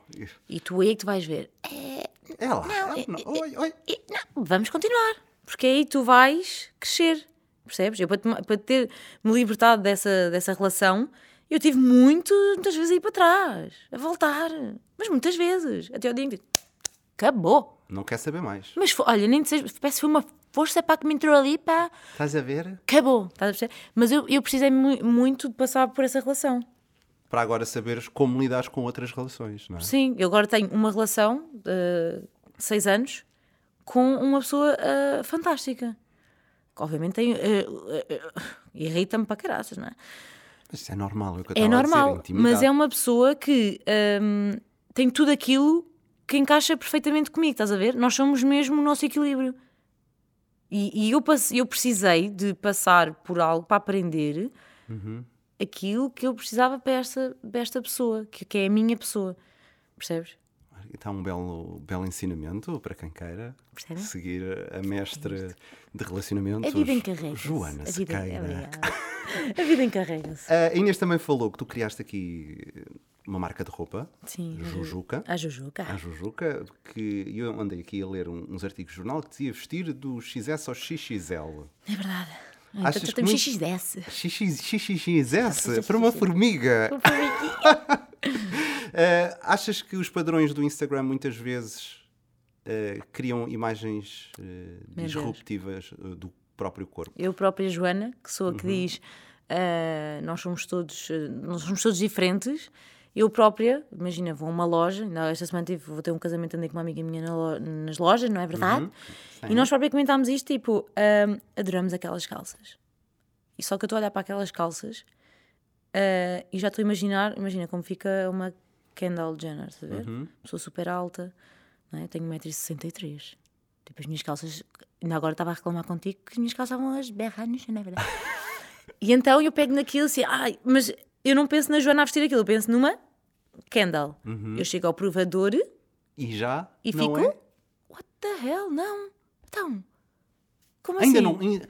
E tu aí que tu vais ver. É, é lá. Não, é, não. É, oi, oi. Não, vamos continuar. Porque aí tu vais crescer. Percebes? Eu, para, para ter me libertado dessa, dessa relação, eu tive muito, muitas vezes a ir para trás, a voltar. Mas muitas vezes. Até o dia em que acabou. Não quer saber mais. Mas olha, nem sei, parece que foi uma força para que me entrou ali para. Estás a ver? Acabou. Estás a perceber? Mas eu, eu precisei muito de passar por essa relação para agora saberes como lidar com outras relações, não é? Sim, eu agora tenho uma relação de seis anos com uma pessoa uh, fantástica. Que obviamente tem. Uh, uh, irrita-me para caraças, não é? Mas isso é normal, é, é normal, dizer, mas é uma pessoa que um, tem tudo aquilo que encaixa perfeitamente comigo, estás a ver? Nós somos mesmo o nosso equilíbrio. E, e eu, eu precisei de passar por algo para aprender uhum aquilo que eu precisava para esta, para esta pessoa, que, que é a minha pessoa. Percebes? Está um belo, belo ensinamento para quem queira Percebem? seguir a mestre de relacionamentos, A vida encarrega. Joana a vida, Sequeira. [laughs] a vida encarrega-se. A Inês também falou que tu criaste aqui uma marca de roupa, Sim. Jujuca. A Jujuca. A Jujuca, que eu andei aqui a ler uns artigos de jornal que dizia vestir do XS ao XXL. É verdade. Achas Então que temos muito- XXS. XX, XXS para uma formiga. [laughs] Eh, achas que os padrões do Instagram muitas vezes eh, criam imagens Deus. disruptivas do próprio corpo? Eu própria, Joana, que sou a Uhum. que diz ah, nós somos todos nós somos todos diferentes. Eu própria, imagina, vou a uma loja, esta semana tive, vou ter um casamento, andei com uma amiga minha na lo- nas lojas, não é verdade? E nós própria comentámos isto, tipo, ah, adoramos aquelas calças. E só que eu estou a olhar para aquelas calças ah, e já estou a imaginar, imagina como fica uma Kendall Jenner, estás a ver? Pessoa super alta, não é? tenho 1,63m. Tipo, as minhas calças, ainda agora estava a reclamar contigo que as minhas calças estavam as chão, não é verdade? [laughs] e então eu pego naquilo assim, ai, mas eu não penso na Joana a vestir aquilo, eu penso numa Kendall. Eu chego ao provador E já e não fico, é? what the hell, não. Então, como Ainda assim? não. ainda-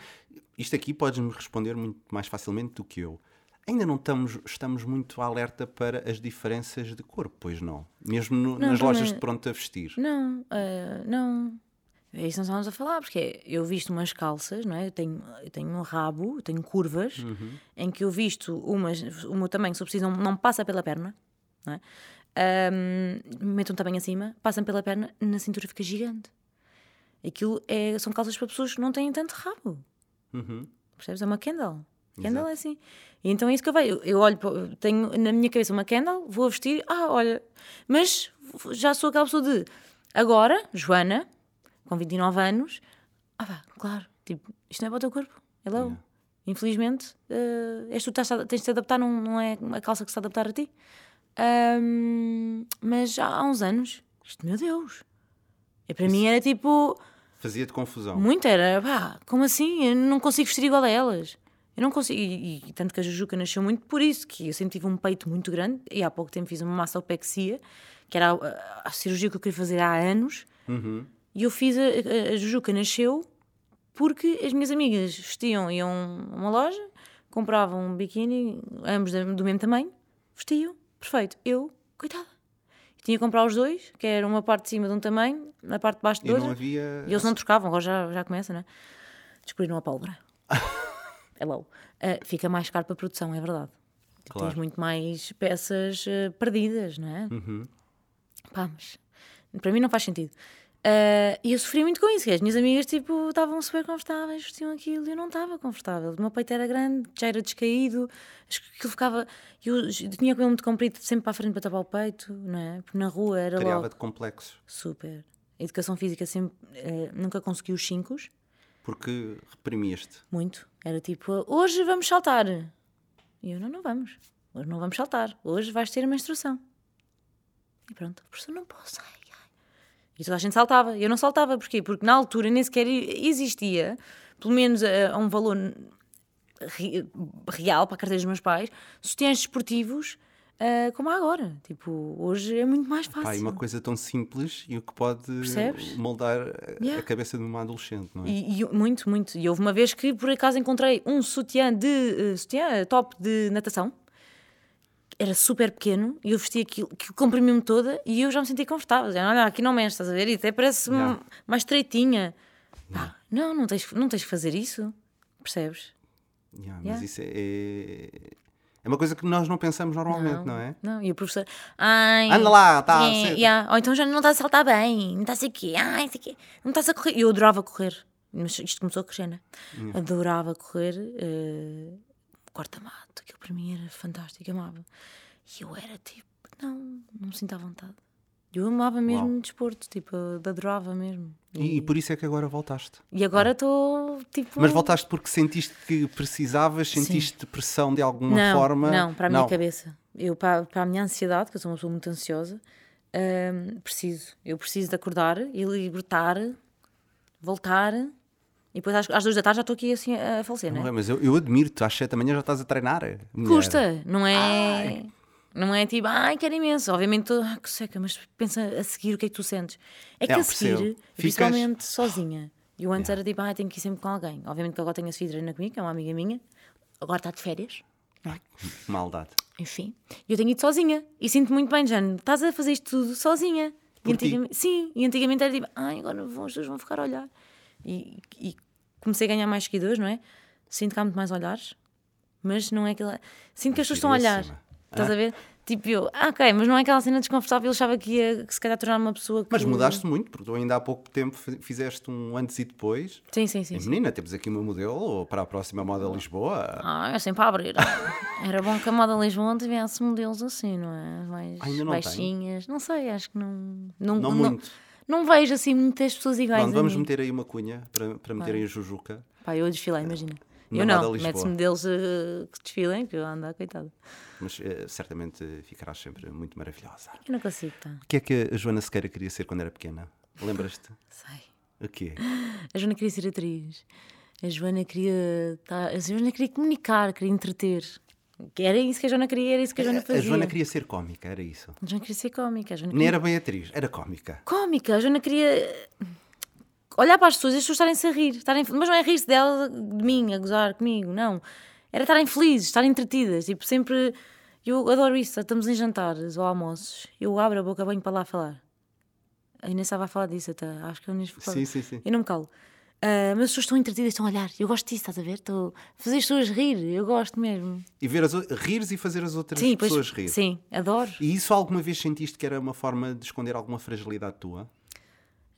Isto aqui podes-me responder muito mais facilmente do que eu. Ainda não estamos, estamos muito alerta para as diferenças de corpo, pois não? Mesmo no- Não, nas lojas de pronto a vestir. Não, ah, não. É isso que nós estávamos a falar, porque eu visto umas calças, não é? Eu tenho, eu tenho um rabo, eu tenho curvas, Uhum. em que eu visto umas, o meu tamanho, se eu preciso, não, não passa pela perna, não é? Meto um tamanho acima, passam pela perna, na cintura fica gigante. Aquilo é, são calças para pessoas que não têm tanto rabo. Uhum. Percebes? É uma Kendall. Kendall é assim. E então é isso que eu vejo. Eu, olho, tenho na minha cabeça uma Kendall, vou vestir, ah, olha. Mas já sou aquela pessoa de agora, Joana, com 29 anos, ah, vá, claro, tipo, isto não é para o teu corpo. Hello. Infelizmente, eh, és tu que tens de te adaptar, não, não é a calça que se adaptar a ti. Ahm, mas há, há uns anos, isto, meu Deus. E para mim era tipo. Fazia-te confusão. Muito era, pá, como assim? Eu não consigo vestir igual a elas. Eu não consigo. E, e tanto que a Jujuca nasceu muito por isso, que eu sempre tive um peito muito grande e há pouco tempo fiz uma mastopexia, que era a, a cirurgia que eu queria fazer há anos. Uhum. E eu fiz. A, a, a Jujuca nasceu porque as minhas amigas vestiam, iam a uma loja, compravam um biquíni, ambos do mesmo tamanho, vestiam, perfeito. Eu, coitada. Tinha que comprar os dois, que era uma parte de cima de um tamanho, a parte de baixo de E outro. não havia. E eles não trocavam, agora já, já começa, né? Descobriram a pólvora. [laughs] Hello. Uh, fica mais caro para a produção, é verdade. Claro. Tens muito mais peças uh, perdidas, não é? Uhum. Pá, mas para mim não faz sentido. Uh, e eu sofri muito com isso, as minhas amigas tipo, estavam super confortáveis, vestiam aquilo e eu não estava confortável. O meu peito era grande, já era descaído, aquilo ficava. Eu tinha cabelo muito comprido sempre para a frente para tapar o peito, não é? Porque na rua era logo. Criava-te complexos. Super. A educação física sempre, eh, nunca consegui os 5, Porque reprimias-te. muito. Era tipo, hoje vamos saltar. E eu, não, não vamos. Hoje não vamos saltar. Hoje vais ter a menstruação. E pronto, professor, não posso. Ai, ai. E toda a gente saltava. Eu não saltava. Porquê? Porque na altura nem sequer existia, pelo menos a, a um valor real para a carteira dos meus pais, sutiãs desportivos ah, como há agora. Tipo, hoje é muito mais fácil. Pá, e uma coisa tão simples e o que pode Percebes? moldar a- a Yeah. cabeça de uma adolescente, não é? E, e muito, muito. E houve uma vez que por acaso encontrei um sutiã de eh, sutiã eh, top de natação. Era super pequeno e eu vesti aquilo, que comprimiu-me toda e eu já me senti confortável. Já, olha, aqui não mexe, estás a ver? E até parece Yeah. mais estreitinha. Pá, não, não tens, não tens que fazer isso. Percebes? Yeah, mas Yeah. isso é, é. É uma coisa que nós não pensamos normalmente, não, é? Não, e o professor, ai. Anda lá, tá, é, yeah, Ou então já não estás a saltar bem, não estás aqui, ai, isso aqui, não estás a correr. Eu adorava correr, mas isto começou a crescer, né? Adorava correr, uh, corta-mato, aquilo para mim era fantástico, amava. E eu era tipo, não, não me sinto à vontade. Eu amava mesmo Uau. desporto, tipo, adorava mesmo. E, e por isso é que agora voltaste. E agora estou tipo. Mas voltaste porque sentiste que precisavas, sentiste pressão de alguma não, forma? Não, para a minha cabeça. Eu, para, para a minha ansiedade, que eu sou uma pessoa muito ansiosa, hum, preciso. Eu preciso de acordar e libertar, voltar. E depois às, às duas da tarde já estou aqui assim a, falecer, Não é, é? mas eu, eu admiro-te, às sete da manhã já estás a treinar. mulher. Custa, não é? Não é tipo, ai, quero imenso. Obviamente, tô, ah, que seca, mas pensa a seguir o que é que tu sentes. É que eu a seguir, percebo. Ficas- principalmente sozinha. E eu antes era tipo, ai, tenho que ir sempre com alguém. Obviamente que agora tenho a treina comigo, que é uma amiga minha. Agora está de férias. não é? [laughs] Maldade. Enfim, e eu tenho ido sozinha e sinto muito bem, Jane. Estás a fazer isto tudo sozinha. E Por ti? antigamente, sim, e antigamente era tipo, ai, agora vão, as pessoas vão ficar a olhar. E, e comecei a ganhar mais seguidores, não é? Sinto que há muito mais olhares, mas não é aquela. Sinto que as pessoas estão a olhar. Estás a ver? Tipo eu, ah, ok, mas não é aquela cena desconfortável. Eu achava que ia que se calhar tornar uma pessoa que. Mas mudaste muito, porque tu ainda há pouco tempo fi- fizeste um antes e depois. Sim, sim, sim. E, sim. menina, temos aqui uma modelo para a próxima moda Lisboa. Ah, é sempre a abrir. [laughs] Era bom que a moda Lisboa tivesse modelos assim, não é? Mais Ainda não baixinhas. Não sei, acho que não. Não, Não muito. não vejo assim muitas pessoas iguais. Pronto, vamos meter aí uma cunha para, para meterem a Jujuca. Pá, eu a desfilar, imagina. Eu não, mete-se modelos eh, que desfilem, que eu ando à coitada. Mas eh, certamente ficarás sempre muito maravilhosa. Eu não consigo, tá? O que é que a Joana Sequeira queria ser quando era pequena? Lembras-te? [laughs] Sei. O quê? A Joana queria ser atriz. A Joana queria. Tá, a Joana queria comunicar, queria entreter. Era isso que a Joana queria, era isso que a Joana A fazia. Joana queria ser cómica, era isso. A Joana queria ser cómica. A Joana Nem queria... era bem atriz, era cómica. Cómica. A Joana queria olhar para as pessoas e as pessoas estarem-se a rir. Estarem... Mas não é rir-se dela, de mim, a gozar comigo, não. Era estarem felizes, estarem entretidas. Tipo, sempre. Eu adoro isso. Estamos em jantares ou almoços. Eu abro a boca, venho para lá falar. A Inês estava a falar disso até. Acho que a Inês falou. Sim, sim, sim. Eu não me calo. Ah, mas as pessoas estão entretidas, estão a olhar. Eu gosto disso, estás a ver? Estou a fazer as pessoas rir. Eu gosto mesmo. E ver as, rires e fazer as outras Sim, pois, pessoas rir. sim, adoro. E isso alguma vez sentiste que era uma forma de esconder alguma fragilidade tua?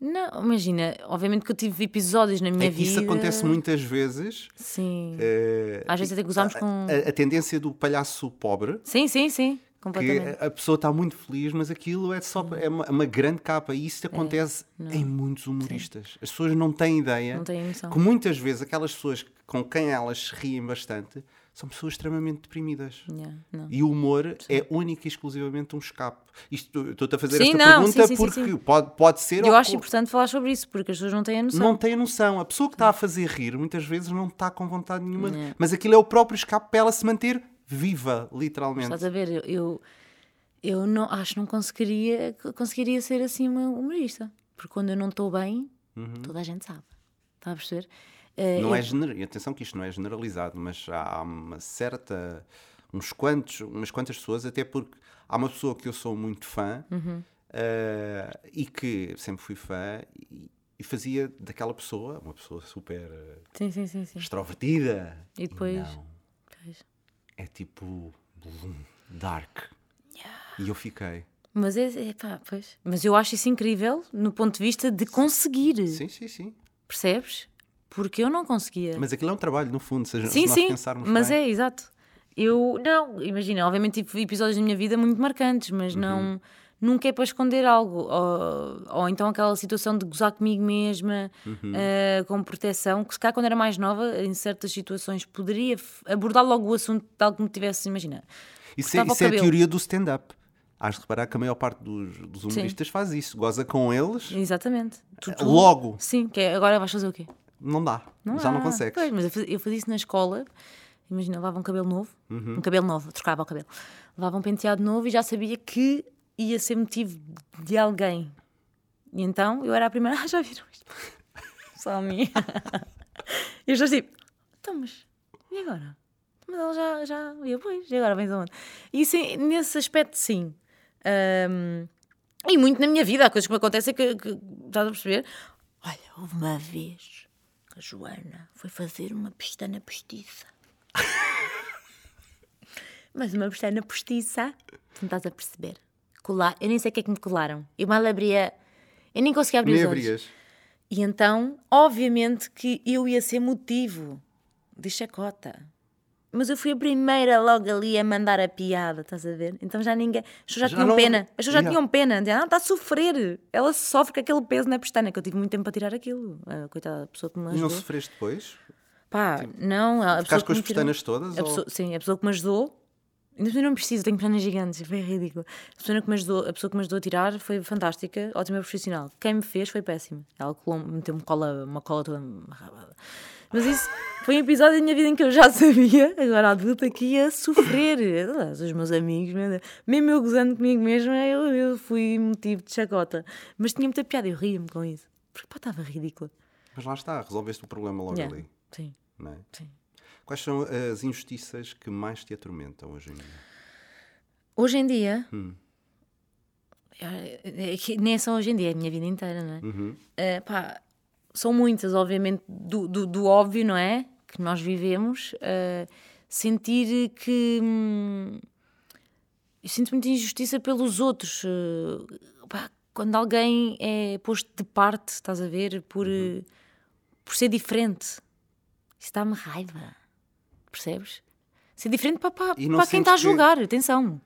Não, imagina, obviamente que eu tive episódios na minha é que vida. isso acontece muitas vezes. Sim. eh, Às vezes até gozamos com. a, a tendência do palhaço pobre, Sim, sim, sim. que a pessoa está muito feliz, mas aquilo é só é uma, uma grande capa. E isso acontece em muitos humoristas. As pessoas não têm ideia Não têm que muitas vezes aquelas pessoas com quem elas se riem bastante são pessoas extremamente deprimidas. Yeah. E o humor é único e exclusivamente um escape. Isto, estou-te a fazer Sim, esta não, pergunta sim, sim, sim, porque sim. Pode, pode ser. Eu acho importante falar sobre isso, porque as pessoas não têm a noção. não tem a noção. A pessoa que está a fazer rir muitas vezes não está com vontade nenhuma. É. Mas aquilo é o próprio escape para ela se manter viva, literalmente. Estás a ver? Eu, eu, eu não, acho que não conseguiria, conseguiria ser assim uma humorista. Porque quando eu não estou bem, toda a gente sabe. Está a perceber? Eh, Não é gener... e Atenção que isto não é generalizado, mas há uma certa. uns quantos, umas quantas pessoas, até porque há uma pessoa que eu sou muito fã Uhum. eh, e que sempre fui fã e, e fazia daquela pessoa uma pessoa super Sim, sim, sim, sim. extrovertida. E depois. Não, é tipo. dark. E eu fiquei. Mas é, é pá, pois. Mas eu acho isso incrível no ponto de vista de conseguir. Sim, sim, sim. Percebes? Porque eu não conseguia. Mas aquilo é um trabalho, no fundo, se, se sim, nós sim. pensarmos Mas bem. é, exato. Eu, não, imagina, obviamente tive episódios na minha vida muito marcantes, mas Uhum. não. Nunca é para esconder algo. Ou, ou então aquela situação de gozar comigo mesma, Uhum. eh, com proteção, que se calhar quando era mais nova, em certas situações, poderia abordar logo o assunto que me tivesse, imagina. Isso, é, isso é a teoria do stand-up. Hás de reparar que a maior parte dos, dos humoristas faz isso. Goza com eles, Exatamente. Tu- tu- logo. Sim, que é, agora vais fazer o quê? Não dá. Já não há. consegues. Pois, mas eu fazia, eu fazia isso na escola. Imagina, levava um cabelo novo, Uhum. um cabelo novo, trocava o cabelo. Levava um penteado novo e já sabia que ia ser motivo de alguém. E então eu era a primeira, ah, [laughs] já viram isto? Só a minha. [laughs] e eu já tipo, então, mas e agora? Mas ela já, já, e eu, pois, e agora vens aonde? E isso, nesse aspecto, sim. Ahm, e muito na minha vida, há coisas que me acontecem que, que estás a perceber? Olha, houve uma vez a Joana foi fazer uma pestana postiça. [laughs] Mas uma pestana postiça, tu não estás a perceber. Colar, eu nem sei o que é que me colaram. Eu mal abria, eu nem conseguia abrir Nem os olhos. abrias. E então, obviamente que eu ia ser motivo de chacota. Mas eu fui a primeira logo ali a mandar a piada, estás a ver? Então já ninguém. As pessoas já, Já tinham não- pena. As pessoas já Yeah. tinham pena. Diziam, ah, está a sofrer. Ela sofre com aquele peso na pestana, que eu tive muito tempo para tirar aquilo. A coitada da pessoa que me E ajudou. não sofreste depois? Pá, não. A pessoa Ficaste com as me tirou- pestanas todas? a ou- pessoa- Sim, a pessoa que me ajudou. Ainda não preciso, tenho pernas gigantes, [laughs] foi ridículo. A pessoa, que me ajudou, a pessoa que me ajudou a tirar foi fantástica, ótima profissional. Quem me fez foi péssimo. Ela meteu-me cola, uma cola toda. Mas isso foi um episódio da minha vida em que eu já [laughs] sabia, agora adulta, que ia sofrer. Os meus amigos, mesmo eu gozando comigo mesma, eu, eu fui motivo de chacota. Mas tinha muita piada, eu ria-me com isso. Porque pá, estava ridícula. Mas lá está, resolveste o problema logo Yeah, ali. Sim, é? sim. Quais são as injustiças que mais te atormentam hoje em dia? Hoje em dia, Hum. é- é nem é só hoje em dia, é a minha vida inteira, não é? Uhum. Eh, pá, são muitas, obviamente, do, do, do óbvio, não é? Que nós vivemos. eh, sentir que. hum, eu sinto muita injustiça pelos outros. eh, pá, quando alguém é posto de parte, estás a ver, por, eh, por ser diferente. Isso dá-me raiva. Percebes? Ser diferente para, para, para quem está a sentes que- julgar, atenção.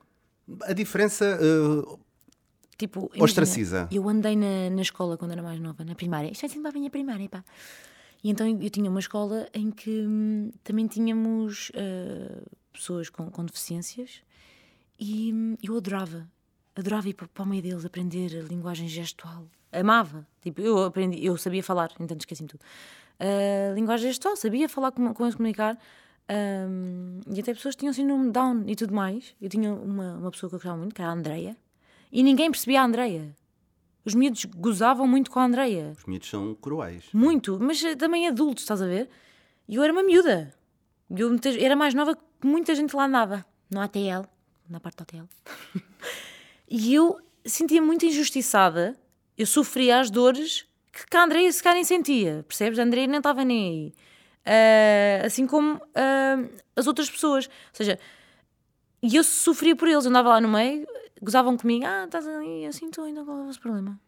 A diferença. uh, Tipo, imagina, Ostraciza. Eu andei na, na escola quando era mais nova, na primária. Isto é sempre a minha primária, pá. E então eu tinha uma escola em que hum, também tínhamos ah, pessoas com, com deficiências e hum, eu adorava. Adorava ir para, para o meio deles, aprender a linguagem gestual. Amava. Tipo, eu aprendi, eu sabia falar, então esqueci-me tudo. Ah, linguagem gestual, sabia falar com, com eles, comunicar. Hum, e até pessoas que tinham síndrome Down e tudo mais. Eu tinha uma, uma pessoa que eu gostava muito, que era a Andreia, e ninguém percebia a Andreia. Os miúdos gozavam muito com a Andreia. os miúdos são cruéis. Muito, mas eh, também adultos, estás a ver? E eu era uma miúda. Eu era mais nova que muita gente lá andava. No ATL, na parte do ATL. [laughs] e eu sentia muito injustiçada. Eu sofria as dores que, a Andreia se calhar nem sentia. Percebes? A Andreia nem estava nem aí. Ah, assim como ah, as outras pessoas. Ou seja, e eu sofria por eles. Eu andava lá no meio, gozavam comigo. Ah, estás ali, assim estou, então qual é o vosso problema?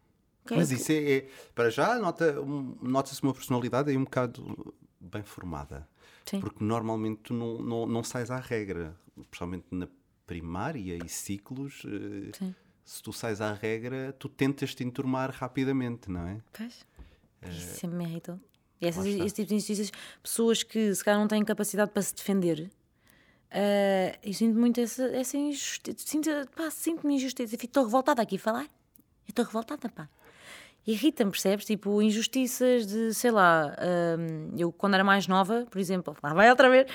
Ok, Mas isso é. é- para já, nota- um- nota-se uma personalidade aí um bocado bem formada. Sim. Porque normalmente tu não, não, não sais à regra. Principalmente na primária e ciclos. eh, Sim. Se tu sais à regra, tu tentas te enturmar rapidamente, não é? Pois. Isso sempre me irritou. E essas, esse tipo de injustiças, pessoas que se calhar não têm capacidade para se defender, eh, eu sinto muito essa, essa injustiça. Sinto, sinto-me injustiça. Eu fico- Estou revoltada aqui a falar. Estou revoltada, pá. Irrita-me, percebes? Tipo, injustiças de, sei lá, hum, eu quando era mais nova, por exemplo, lá vai outra vez,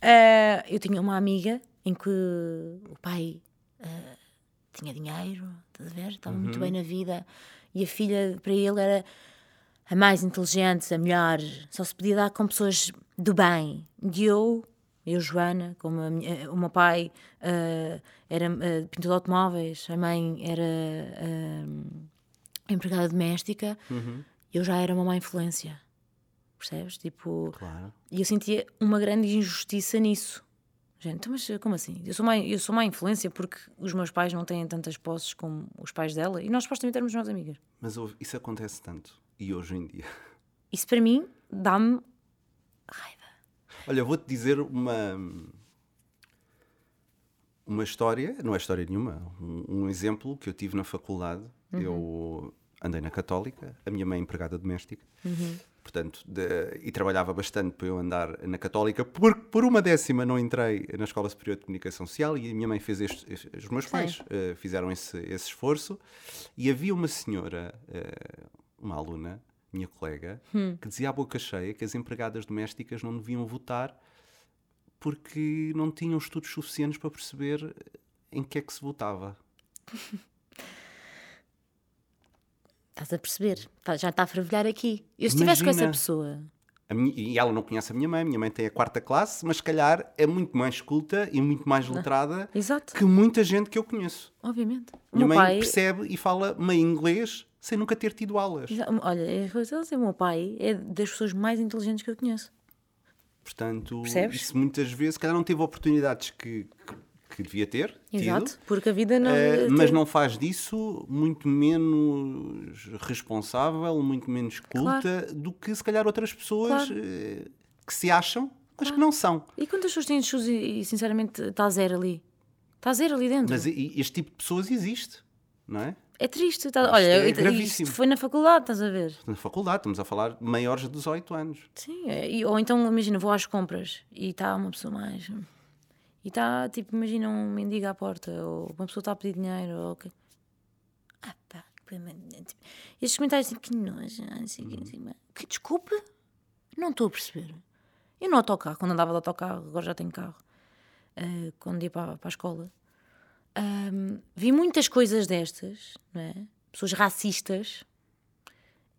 eh, eu tinha uma amiga em que o pai tinha dinheiro, estás a ver? Estava muito bem na vida e a filha para ele era a mais inteligente, a melhor, só se podia dar com pessoas do bem. E eu, eu, Joana, como a minha- o meu pai eh, era eh, pintor de automóveis, a mãe era eh, empregada doméstica, eu já era uma má influência. Percebes? Tipo, Claro. e eu sentia uma grande injustiça nisso. Gente, então, mas como assim? Eu sou, má, eu sou má influência porque os meus pais não têm tantas posses como os pais dela e nós supostamente éramos nós amigas. Mas isso acontece tanto. E hoje em dia. Isso para mim dá-me raiva. Olha, vou-te dizer uma. Uma história, não é história nenhuma, um, um exemplo que eu tive na faculdade. Eu andei na Católica, a minha mãe é empregada doméstica, portanto, de- e trabalhava bastante para eu andar na Católica. Por, por uma décima não entrei na Escola Superior de Comunicação Social e a minha mãe fez este, este- os meus pais eh, fizeram esse, esse esforço. E havia uma senhora, eh, uma aluna, minha colega, que dizia à boca cheia que as empregadas domésticas não deviam votar porque não tinham estudos suficientes para perceber em que é que se votava. [laughs] Estás a perceber? Tá- já está a fervilhar aqui. Eu se estivesse com essa Imagina. pessoa, minha- e ela não conhece a minha mãe, minha mãe tem a quarta classe, mas se calhar é muito mais culta e muito mais letrada exato, que muita gente que eu conheço. obviamente. Minha meu mãe pai, percebe e fala meio inglês sem nunca ter tido aulas. Olha, é o meu pai é das pessoas mais inteligentes que eu conheço. Portanto, Percebes? isso muitas vezes, se calhar não teve oportunidades que, que, que devia ter, tido, Exato, porque a vida não. Eh, mas não faz disso muito menos responsável, muito menos culta do que se calhar outras pessoas Claro. eh, que se acham, mas que não são. E quantas pessoas têm estudos e, e, sinceramente está zero ali? Está zero ali dentro. Mas este tipo de pessoas existe, não é? É triste. tá- olha, é gravíssimo. foi na faculdade, estás a ver? Na faculdade, estamos a falar maiores de 18 anos. Sim, é, ou então, imagina, vou às compras e está uma pessoa mais. E está, tipo, imagina um mendigo à porta, ou uma pessoa está a pedir dinheiro, ou. que- Ah, pá, que- tipo, estes comentários, tipo, que nojo, o quê. que desculpe, não estou a perceber. E no autocarro, quando andava de autocarro, agora já tenho carro, uh, quando ia para, para a escola, um, vi muitas coisas destas, não é? pessoas racistas,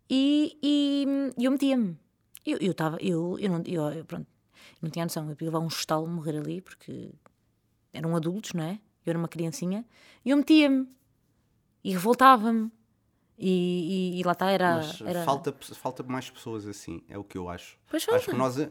e, e, e eu metia-me. Eu estava, eu, eu, eu, não, eu, eu, pronto, não tinha noção, eu ia levar um estalo morrer ali, porque eram adultos, não é? Eu era uma criancinha, e eu metia-me, e revoltava-me. E, e, e, lá está, era. Era... Falta, falta mais pessoas assim, é o que eu acho. Pois falta. Acho que nós. Uh,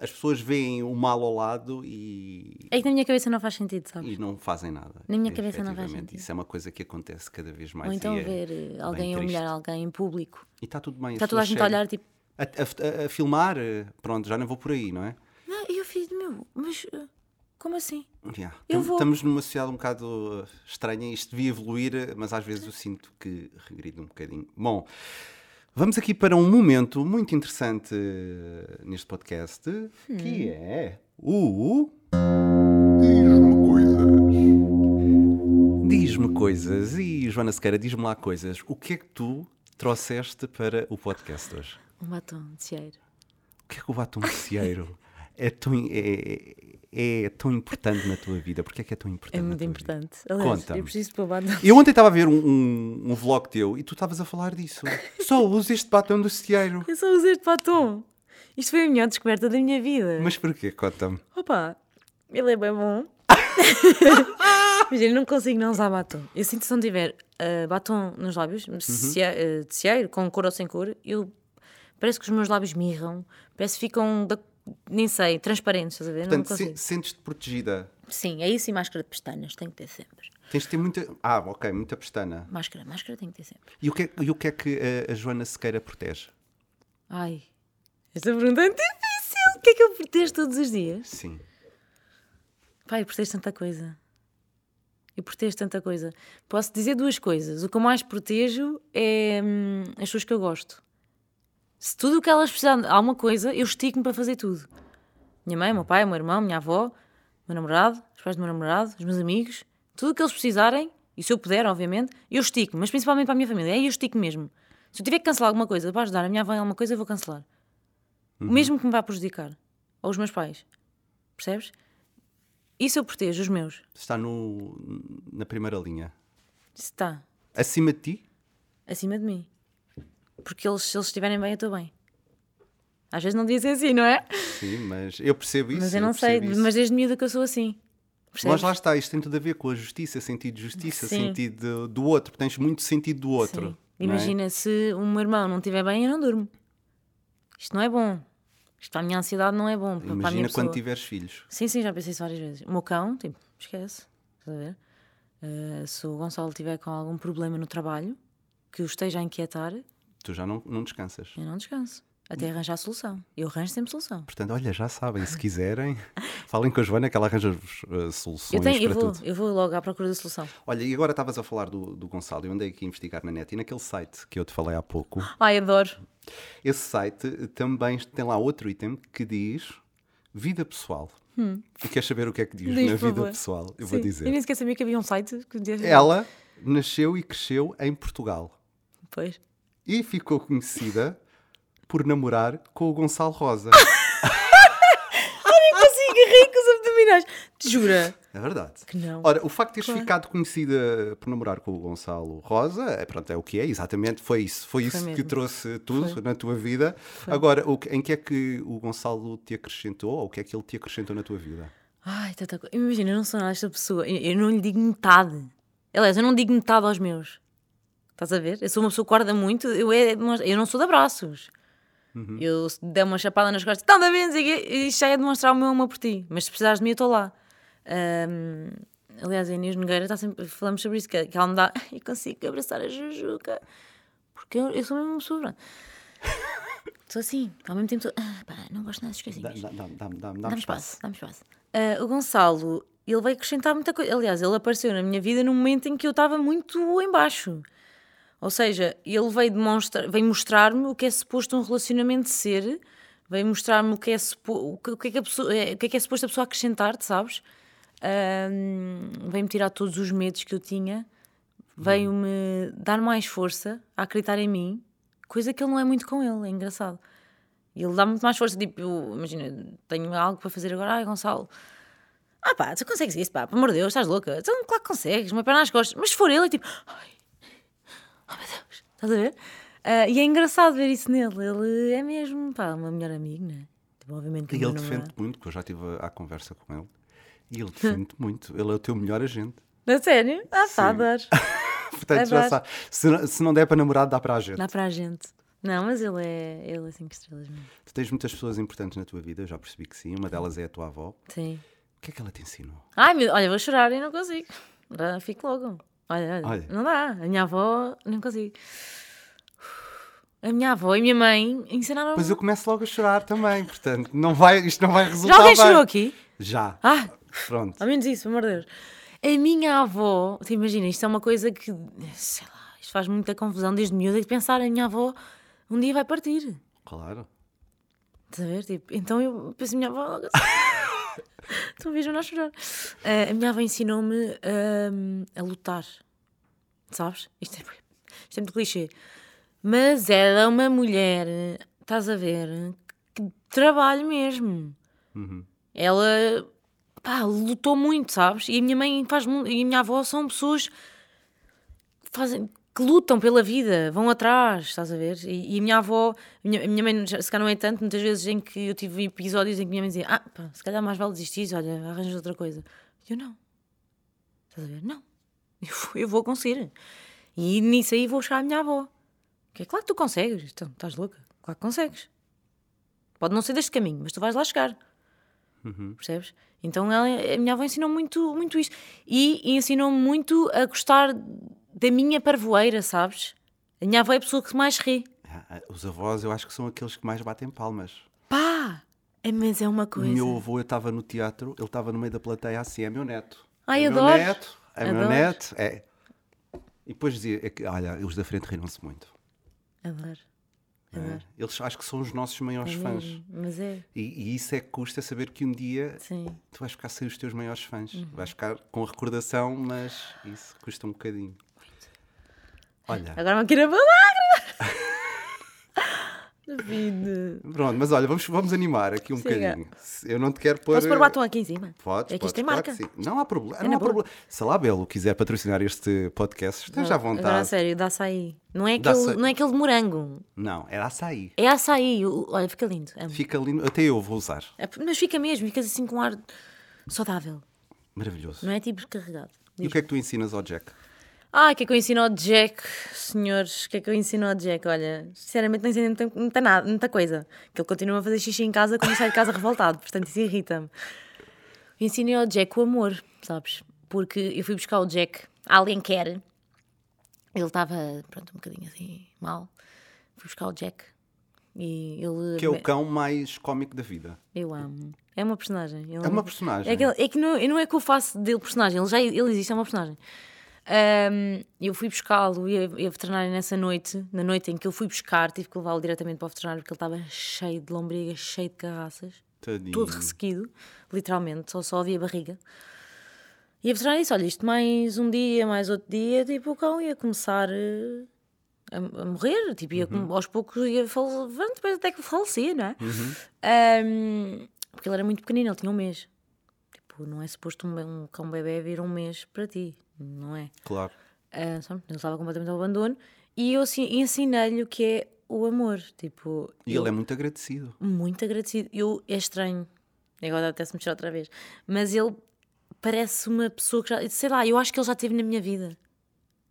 as pessoas veem o mal ao lado e. É que na minha cabeça não faz sentido, sabes? E não fazem nada. Na minha cabeça não faz sentido. Isso é uma coisa que acontece cada vez mais. Ou então é ver alguém humilhar alguém em público. E está tudo bem. Está toda a gente a olhar, tipo. A, a, a, filmar, eh, pronto, já não vou por aí, não é? Não, eu fiz, meu, mas eh, como assim? Yeah. Eu vou... Estamos numa sociedade um bocado eh, estranha, isto devia evoluir, mas às vezes eu sinto que regride um bocadinho. Bom, vamos aqui para um momento muito interessante neste podcast, hum. que é o. Diz-me coisas. Diz-me coisas. E Joana Sequeira, diz-me lá coisas. O que é que tu trouxeste para o podcast hoje? Um batom de cieiro. O que é que o batom de cieiro é tão, é, é tão importante na tua vida? Porquê é que é tão importante? É muito importante. Aliás, Conta eu preciso pôr batom. Eu ontem estava a ver um, um, um, vlog teu e tu estavas a falar disso. Só uso este batom do cieiro. Eu só uso este batom. Isto foi a melhor descoberta da minha vida. Mas porquê? Conta-me. Opa, ele é bem bom. [laughs] Mas eu não consigo não usar batom. Eu sinto que se não tiver uh, batom nos lábios, uhum. de cieiro, com cor ou sem cor, eu parece que os meus lábios mirram, parece que ficam, da, nem sei, transparentes, estás a ver? Portanto, se, sentes-te protegida. Sim, é isso e máscara de pestanas, tem que ter sempre. Tens de ter muita. Ah, ok, muita pestana. Máscara, máscara tem que ter sempre. E o que é, e o que, é que a, a Joana Sequeira protege? Ai, esta pergunta é difícil. O que é que eu protejo todos os dias? Sim. Pai, eu protejo tanta coisa. Eu protejo tanta coisa. Posso dizer duas coisas. O que eu mais protejo é hum, as pessoas que eu gosto. Se tudo o que elas precisarem de alguma coisa, eu estico-me para fazer tudo. Minha mãe, meu pai, meu irmão, minha avó, meu namorado, os pais do meu namorado, os meus amigos, tudo o que eles precisarem, e se eu puder, obviamente, eu estico, mas principalmente para a minha família, aí eu estico mesme. Se eu tiver que cancelar alguma coisa para ajudar a minha avó em alguma coisa, eu vou cancelar. Uhum. Mesmo que me vá prejudicar. Ou os meus pais. Percebes? Isso eu protejo, os meus. Está no, na primeira linha. Está. Acima de ti? Acima de mim. Porque eles, se eles estiverem bem, eu estou bem. Às vezes não dizem assim, não é? Sim, mas eu percebo isso. Mas eu não eu sei, isso. mas desde miúda que eu sou assim. Percebes? Mas lá está, isto tem tudo a ver com a justiça, sentido de justiça, Sim. sentido do outro. Tens muito sentido do outro. É? Imagina é? se o meu irmão não estiver bem, eu não durmo. Isto não é bom. Isto para a minha ansiedade não é bom. Imagina para a minha quando tiveres filhos. Sim, sim, já pensei isso várias vezes. O meu cão, tipo, esquece. Estás a ver? Uh, se o Gonçalo tiver com algum problema no trabalho que o esteja a inquietar, Tu já não, não descansas. Eu não descanso. Até arranjar a solução. Eu arranjo sempre solução. Portanto, olha, já sabem, se quiserem, [laughs] falem com a Joana que ela arranja uh, soluções eu tenho, para eu vou, tudo. Eu vou logo à procura da solução. Olha, e agora estavas a falar do, do Gonçalo, eu andei aqui a investigar na net e naquele site que eu te falei há pouco. Ai, adoro. Esse site também tem lá outro item que diz vida pessoal. Hum. E queres saber o que é que diz, diz na vida favor. pessoal? Eu Sim. vou dizer. Eu nem sequer sabia que havia um site que. Ela nasceu e cresceu em Portugal. Pois e ficou conhecida por namorar com o Gonçalo Rosa. [laughs] Olha, consigo rir com os abdominais. Te jura? É verdade. Que não. Ora, o facto de teres claro. ficado conhecida por namorar com o Gonçalo Rosa, é, pronto, é o que é, exatamente, foi isso. Foi, foi isso mesmo. que trouxe tudo foi. na tua vida. Foi. Agora, o, em que é que o Gonçalo te acrescentou, ou o que é que ele te acrescentou na tua vida? Ai, tanta coisa. Imagina, eu não sou nada esta pessoa. Eu, eu não lhe digo metade. Aliás, eu não digo metade aos meus. Estás a ver? Eu sou uma pessoa que guarda muito, eu, é, eu não sou de abraços. Uhum. Eu der uma chapada nas costas, está bem, e isto já é demonstrar o meu amor por ti. Mas se precisares de mim, eu estou lá. Um, aliás, a Inês Nogueira está sempre, falamos sobre isso, que, que ela me dá, [laughs] e consigo abraçar a Jujuca, porque eu, eu sou mesmo uma pessoa. Estou [laughs] assim, ao mesmo tempo, estou, ah, pá, não gosto nada de coisinhas. Dá-me dá, dá, dá, espaço. Dá-me espaço. Uh, o Gonçalo, ele vai acrescentar muita coisa. Aliás, ele apareceu na minha vida num momento em que eu estava muito em baixo. Ou seja, ele veio, demonstrar, veio mostrar-me o que é suposto um relacionamento ser, veio mostrar-me o que é, supo, o que é, que, pessoa, é, o que é, que é suposto a pessoa acrescentar-te, sabes? Um, veio-me tirar todos os medos que eu tinha, veio-me dar mais força a acreditar em mim, coisa que ele não é muito com ele, é engraçado. Ele dá muito mais força. Tipo, eu, imagina, tenho algo para fazer agora. Ai, Gonçalo. Ah pá, tu consegues isso, pá, pelo amor de Deus, estás louca? Então, claro que consegues, uma perna nas costas. Mas se for ele, é tipo, ai, oh meu Deus, estás a ver? Ah, e é engraçado ver isso nele. Ele é mesmo, pá, uma melhor amiga, né? Tipo, obviamente que E ele namorado- defende muito, porque eu já estive a- à conversa com ele. E ele defende [laughs] muito. Ele é o teu melhor agente. A sério? Ah, tá, adoro. [laughs] Portanto, É já sabe. Se, não- se não der para namorado, dá para a gente. Dá para a gente. Não, mas ele é, ele é cinco estrelas mesmo. Tu tens muitas pessoas importantes na tua vida, eu já percebi que sim. Uma delas é a tua avó. Sim. O que é que ela te ensinou? Ai, meu, olha, vou chorar e não consigo. Fico logo. Olha, olha, Olha. não dá. A minha avó, não consigo. A minha avó e a minha mãe ensinaram. Mas eu começo logo a chorar também, portanto, não vai, isto não vai resultar Já alguém bem. chorou aqui? Já. Ah, Pronto. ao menos isso, pelo amor de Deus. A minha avó, te imagina, isto é uma coisa que, sei lá, isto faz muita confusão desde miúda de pensar, a minha avó um dia vai partir. Claro. Estás a ver? Tipo, então eu penso, a minha avó [laughs] logo assim. tu vês-me a chorar. Ah, a minha avó ensinou-me ahm, a lutar. Sabes? Isto é, isto é muito clichê. Mas ela é uma mulher, estás a ver, que trabalha mesmo. Ela pá, lutou muito, sabes? E a minha mãe faz e a minha avó são pessoas que fazem que lutam pela vida, vão atrás, estás a ver? E, e a minha avó, a minha, a minha mãe, se calhar não é tanto, muitas vezes em que eu tive episódios em que minha mãe dizia: Ah, pá, se calhar mais vale desistir, olha, arranjas outra coisa. E eu não. Estás a ver? Não. [laughs] Eu, vou- eu vou conseguir. E nisso aí vou chegar à minha avó. Que é claro que tu consegues. Então, estás louca? Claro que consegues. Pode não ser deste caminho, mas tu vais lá chegar. Percebes? Então ela, a minha avó ensinou muito, muito isto. E ensinou-me muito a gostar da minha parvoeira, sabes? A minha avó é a pessoa que mais ri. Ah, Os avós, eu acho que são aqueles que mais batem palmas. Pá! É, mas é uma O coisa. meu avô, eu estava no teatro, ele estava no meio da plateia assim, é meu neto. Ai, é adoro. meu neto, é meu Adoro. neto, é. E depois dizia, é que, olha, os da frente riram-se muito. Adoro. é? Eles acho que são os nossos maiores É fãs. Mas é, E, e isso é que custa saber que um dia sim. tu vais ficar sem os teus maiores fãs. Uhum. Vais ficar com a recordação, mas isso custa um bocadinho. Olha, Agora vão querer a palavra! [laughs] David. pronto, mas olha, vamos, vamos animar aqui um Siga. bocadinho. Eu não te quero pôr. Posso pôr batom aqui em cima? Podes, É que podes, isto tem marca. Não há problema. É não há boa. problema. Se a Labelo quiser patrocinar este podcast, esteja à Agora, a vontade. sério, dá açaí. Não é, aquele, açaí. não é aquele de morango. Não, era açaí. É açaí. Olha, fica lindo. amo. Fica lindo. Até eu vou usar. É, mas fica mesmo, ficas assim com um ar saudável. Maravilhoso. Não é tipo carregado. E o que é que tu ensinas ao Jack? Ah, o que é que eu ensino ao Jack, senhores? O que é que eu ensino ao Jack? Olha, sinceramente não ensino muita, muita, nada, muita coisa. Que ele continua a fazer xixi em casa quando sai de casa revoltado, portanto isso irrita-me. Ensinei ao Jack o amor, sabes? Porque eu fui buscar o Jack a Alenquer. Ele estava, pronto, um bocadinho assim, mal. Fui buscar o Jack e ele... Que é o cão mais cómico da vida. Eu amo. É uma personagem. Ele- É uma personagem. É que, ele- é que não, não é que eu faço dele personagem, ele já ele existe, é uma personagem. Ahm, eu fui buscá-lo e a, e a veterinária nessa noite, na noite em que eu fui buscar, tive que levá-lo diretamente para o veterinário porque ele estava cheio de lombrigas, cheio de carraças, Tadinho. todo ressequido, literalmente, só, só havia barriga. E a veterinária disse: Olha, isto mais um dia, mais outro dia, tipo, o cão ia começar eh, a, a morrer, tipo, ia, com- aos poucos ia falecer, depois até que falecia, não é? Ahm, porque ele era muito pequenino, ele tinha um mês. Tipo, não é suposto um, um cão bebê vir um mês para ti, não é? Claro. Ah, sabe? ele estava completamente ao abandono e eu assim, ensinei-lhe o que é o amor. Tipo, E eu- ele é muito agradecido. muito agradecido. Eu, é estranho, agora até se mexer outra vez, mas ele parece uma pessoa que já, sei lá, eu acho que ele já esteve na minha vida.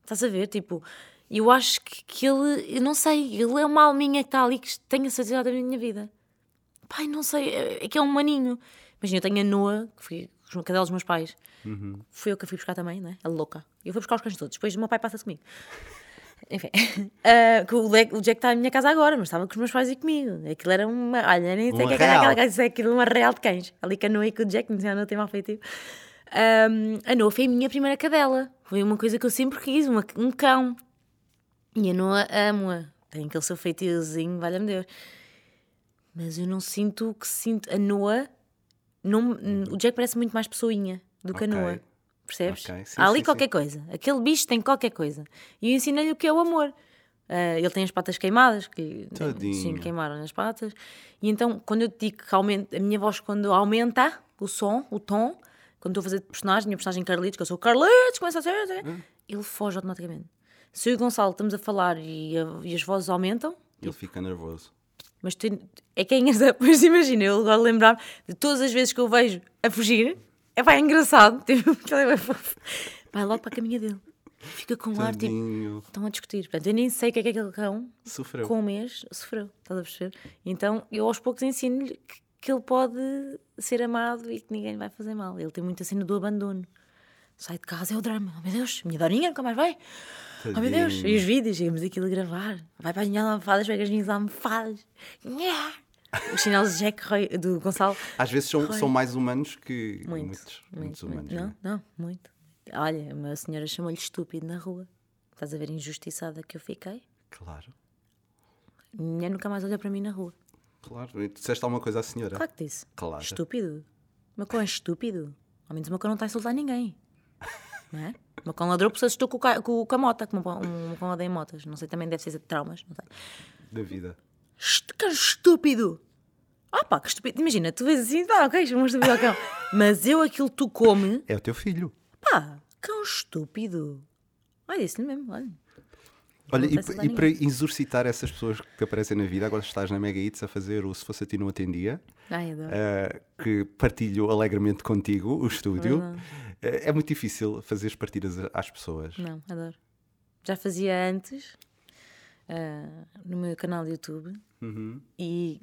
Estás a ver? Tipo, eu acho que, que ele, eu não sei, ele é uma alminha que está ali que tem a certeza da minha vida. Pai, não sei, é, é que é um maninho. Imagina, eu tenho a Noa, que foi a cadela dos meus pais. Fui eu que a fui buscar também, né? A louca. Eu fui buscar os cães todos. Depois o meu pai passa comigo. [laughs] Enfim, [laughs] que o, Le- o Jack está em minha casa agora, mas estava com os meus pais e comigo. Aquilo era uma. Olha, nem sei o que é que era aquela casa, aquilo, uma real de cães. Ali a Noa e com o Jack, não sei, a Noa tem mal feitiço. Um, a Noa foi a minha primeira cadela. Foi uma coisa que eu sempre quis, uma- um cão. E a Noa amo-a. Tem aquele seu feitiozinho, valha-me Deus. Mas eu não sinto o que sinto. A Noa. Não, o Jack parece muito mais pessoinha do que Ok. a Noa. Percebes? Ok, sim, Há ali sim, qualquer coisa. Aquele bicho tem qualquer coisa. E eu ensinei-lhe o que é o amor. Uh, ele tem as patas queimadas, que Tadinho. sim, queimaram as patas. E então, quando eu digo que aumenta, a minha voz, quando aumenta o som, o tom, quando estou a fazer de personagem, a minha personagem Carlitos, que eu sou Carlitos, começa a ser, ele foge automaticamente. Se eu e o Gonçalo estamos a falar e, a- e as vozes aumentam, Ele fica nervoso. Mas tem, é que é engraçado. [laughs] Pois imagina, eu agora lembrar de todas as vezes que eu vejo a fugir, é pá, é engraçado. [laughs] Tipo. Vai logo para a caminha dele. Fica com um ar tipo. Estão a discutir. Portanto, eu nem sei o que é que aquele cão, Sofreu. com um mês, sofreu. Estás a perceber? Então, eu aos poucos ensino-lhe que, que ele pode ser amado e que ninguém vai fazer mal. Ele tem muita cena do abandono. Sai de casa, é o drama. Oh meu Deus, minha Dorinha nunca mais vai. Oh meu Deus, e os vídeos, íamos aquilo a gravar. Vai para as minhas almofadas, pega as minhas almofadas. Nhá. Os chinelos de Jack Roy, do Gonçalo. Às vezes são, Roy. são mais humanos que Muito, muitos, muito, muitos humanos. muito. Não, né? não, muito. Olha, uma senhora chamou-lhe estúpido na rua. Estás a ver a injustiçada que eu fiquei? Claro, Ninguém nunca mais olha para mim na rua. claro. E tu disseste alguma coisa à senhora? Claro que disse. Claro. Estúpido. Meu cão é estúpido. Ao menos meu cão não está a insultar ninguém. [laughs] Não é? O meu cão ladrou porque se assustou com, com, com a mota, como um, um cão odeia motas. Não sei, também deve ser de traumas. Não sei. Da vida. Cão estúpido! Ah pá, que estúpido. Imagina, tu vês assim, pá, ok, chama um estúpido ao cão. [laughs] Mas eu aquilo tu come, É o teu filho. pá, cão estúpido. Olha, disse-lhe mesmo, olha. Olha, e, e para exorcitar essas pessoas que aparecem na vida, agora estás na Mega Hits a fazer o Se Fosse a Ti Não Atendia, Ai, eh, que partilho alegremente contigo o estúdio. Eh, é muito difícil fazeres partidas a- às pessoas. Não, adoro. Já fazia antes ah, no meu canal de YouTube e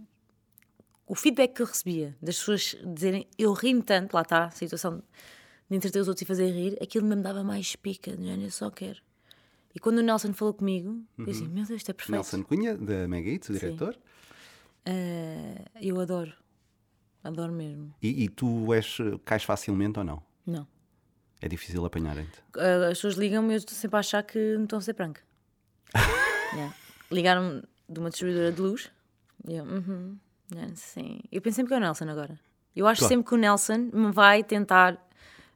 o feedback que eu recebia das pessoas dizerem eu ri-me tanto, lá está, a situação de entreter os outros e fazer rir, aquilo me dava mais pica, de género, eu só quero. E quando o Nelson falou comigo, eu disse: Meu Deus, isto é perfeito. Nelson Cunha, da Mega Hits, o diretor. Ah, eu adoro, adoro mesmo. E, e tu és, cais facilmente ou não? Não. É difícil apanharem-te. Ah, as pessoas ligam-me e eu estou sempre a achar que me estão a ser prank. [laughs] Yeah. Ligaram-me de uma distribuidora de luz e eu, uhum, yeah, sim. Eu penso sempre que é o Nelson agora. Eu acho Claro. sempre que o Nelson me vai tentar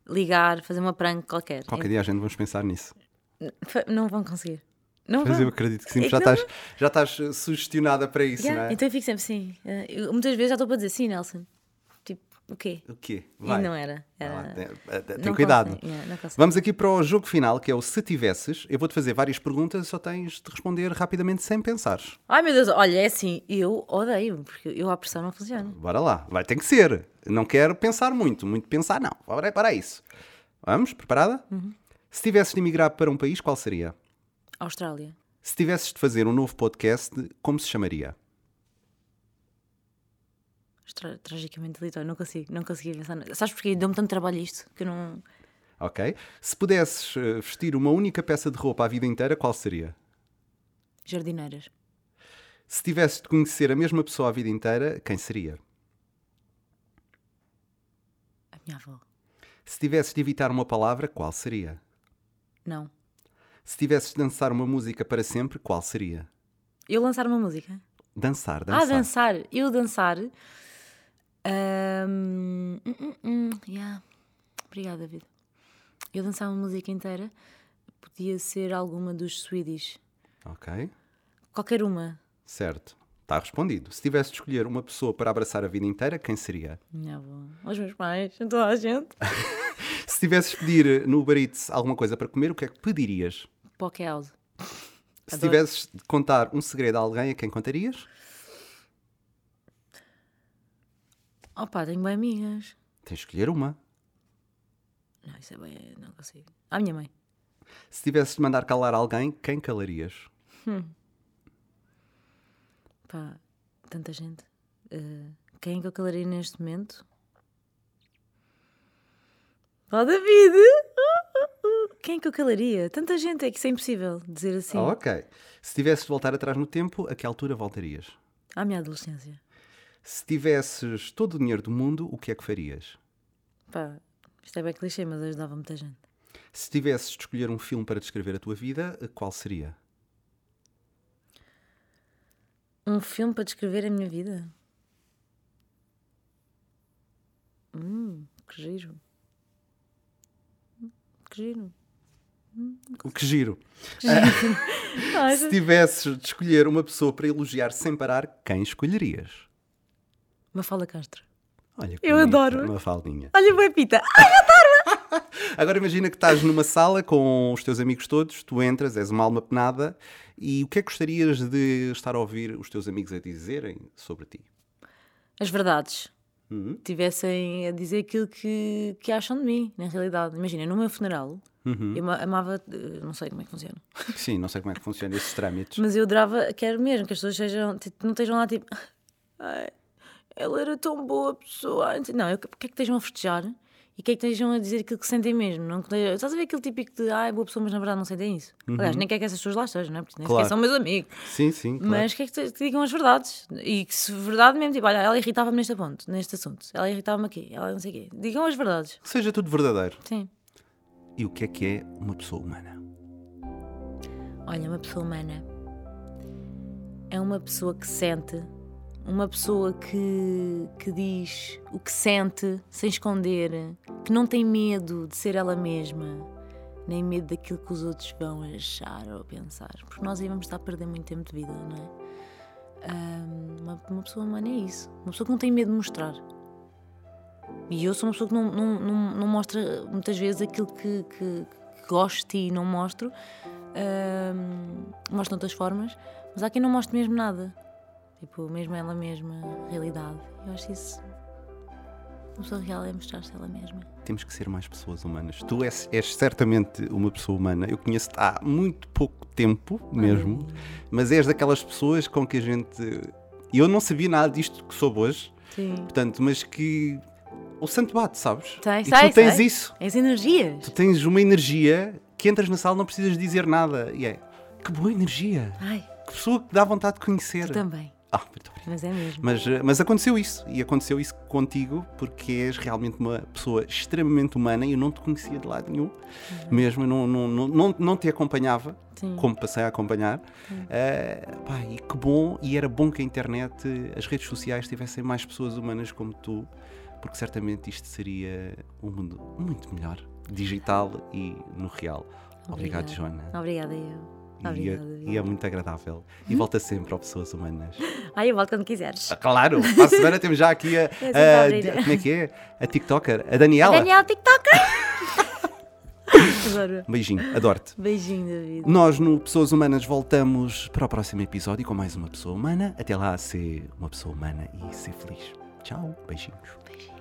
ligar, fazer uma prank qualquer. Qualquer dia a gente vamos pensar nisso. Não vão conseguir. Não Mas vão. eu acredito que sim, É já estás, já estás sugestionada para isso, Yeah, não é? Então eu fico sempre assim. eu- muitas vezes já estou para dizer sim, Nelson. O quê? O quê? E Vai. não era. Era... tem, eh, tem cuidado. yeah, consegue. Vamos aqui para o jogo final, que é o Se Tivesses. Eu vou-te fazer várias perguntas, só tens de responder rapidamente sem pensares. Ai meu Deus, olha, é assim, eu odeio, porque eu à pressão não funciona. Bora lá, vai ter que ser. Não quero pensar muito, muito pensar não. Bora para isso. Vamos, preparada? Uhum. Se tivesses de emigrar para um país, qual seria? Austrália. Se tivesses de fazer um novo podcast, como se chamaria? Tra- tragicamente delitório, não consigo, não consegui pensar. Sabes porquê? Deu-me tanto trabalho isto que eu não. Ok? Se pudesses eh, vestir uma única peça de roupa a vida inteira, qual seria? Jardineiras. Se tivesses de conhecer a mesma pessoa a vida inteira, quem seria? A minha avó. Se tivesses de evitar uma palavra, qual seria? Não. Se tivesses de dançar uma música para sempre, qual seria? Eu lançar uma música. Dançar, dançar. Ah, dançar. Eu dançar. Ahm, hum, hum, yeah. Obrigada, David. Eu dançar uma música inteira. Podia ser alguma dos Swedish. Ok, Qualquer uma. certo. Está respondido. Se tivesse de escolher uma pessoa para abraçar a vida inteira, quem seria? Minha avó. Os meus pais. Toda a gente. [laughs] Se tivesses de pedir no Uber Eats alguma coisa para comer, o que é que pedirias? Poké House. Se Adoro. tivesses de contar um segredo a alguém, a quem contarias? Opa, tenho bem amigas. Tens de escolher uma. Não, isso é bem. Não consigo. À minha mãe. Se tivesses de mandar calar alguém, quem calarias? Pá, tanta gente. Eh, quem é que eu calaria neste momento? Ó David! Quem é que eu calaria? Tanta gente, é que isso é impossível dizer assim. Ah, ok. Se tivesses de voltar atrás no tempo, a que altura voltarias? À minha adolescência. Se tivesses todo o dinheiro do mundo, o que é que farias? Pá, isto é bem clichê, mas ajudava muita gente. Se tivesses de escolher um filme para descrever a tua vida, qual seria? Um filme para descrever a minha vida? Hum, que giro. Hum, Que giro. Que giro. Ah, [laughs] Se tivesses de escolher uma pessoa para elogiar sem parar, quem escolherias? Mafalda Castro. Olha, Eu bonita, adoro. Uma faldinha. Olha, boa Pita. [laughs] [laughs] Agora imagina que estás numa sala com os teus amigos todos, tu entras, és uma alma penada, e o que é que gostarias de estar a ouvir os teus amigos a dizerem sobre ti? As verdades. Uhum. Tivessem a dizer aquilo que, que acham de mim, na realidade. Imagina, no meu funeral, Uhum. eu ama- amava. eh, Não sei como é que funciona. [laughs] Sim, não sei como é que funciona esses trâmites. Mas eu adorava, quero mesmo que as pessoas sejam, não estejam lá tipo, ai, ela era tão boa pessoa. Não, eu quero que é que estejam a festejar e que é que estejam a dizer aquilo que sentem mesmo. Não, estás a ver aquele típico de, ai, boa pessoa, mas na verdade não sentem isso. Aliás, nem quer que essas pessoas lá estejam, não é? Porque nem Uhum. Claro. sequer são meus amigos. Sim, sim, claro. Mas que é que te, te digam as verdades? E que se verdade mesmo, tipo, olha, ela irritava-me neste ponto, neste assunto, ela irritava-me aqui, ela não sei o quê. Digam as verdades. Que seja tudo verdadeiro. Sim. E o que é que é uma pessoa humana? Olha, uma pessoa humana é uma pessoa que sente, uma pessoa que, que diz o que sente sem esconder, que não tem medo de ser ela mesma, nem medo daquilo que os outros vão achar ou pensar. Porque nós aí vamos estar a perder muito tempo de vida, não é? Uma, uma pessoa humana é isso. Uma pessoa que não tem medo de mostrar. E eu sou uma pessoa que não, não, não, não mostra muitas vezes aquilo que, que, que gosto e não mostro. Mostro de outras formas, mas há quem não mostre mesmo nada. Tipo, mesmo ela mesma, realidade. Eu acho isso. Uma pessoa real é mostrar-se ela mesma. Temos que ser mais pessoas humanas. Tu és, és certamente uma pessoa humana. Eu conheço-te há muito pouco tempo mesmo, mas és daquelas pessoas com que a gente. Eu não sabia nada disto que soube hoje, Sim. portanto, mas que o santo bate, sabes? Sei, e sei, tu tens sei. isso. As energias. Tu tens uma energia que entras na sala não precisas dizer nada. E é que boa energia. Ai, Que pessoa que dá vontade de conhecer. tu também. Ah, muito obrigado. Mas é mesmo. Mas, eh, mas aconteceu isso, e aconteceu isso contigo porque és realmente uma pessoa extremamente humana e eu não te conhecia de lado nenhum, mesmo, eu não, não, não, não, não te acompanhava, Sim. como passei a acompanhar. Eh, pá, e que bom, e era bom que a internet, as redes sociais tivessem mais pessoas humanas como tu, porque certamente isto seria um mundo muito melhor, digital e no real. Obrigado, Obrigada. Joana. Obrigada, eu. E é, Obrigada. e é muito agradável. E volta sempre ao Pessoas Humanas. [laughs] Ai, eu volto quando quiseres. Ah, Claro, a semana temos já aqui a, a- a como é que é? A TikToker, a Daniela. Daniel TikToker! [laughs] Adoro. Beijinho, adoro-te. Beijinho, David. Nós no Pessoas Humanas voltamos para o próximo episódio com mais uma pessoa humana. Até lá, ser uma pessoa humana e ser feliz. Tchau, beijinhos. Beijinho.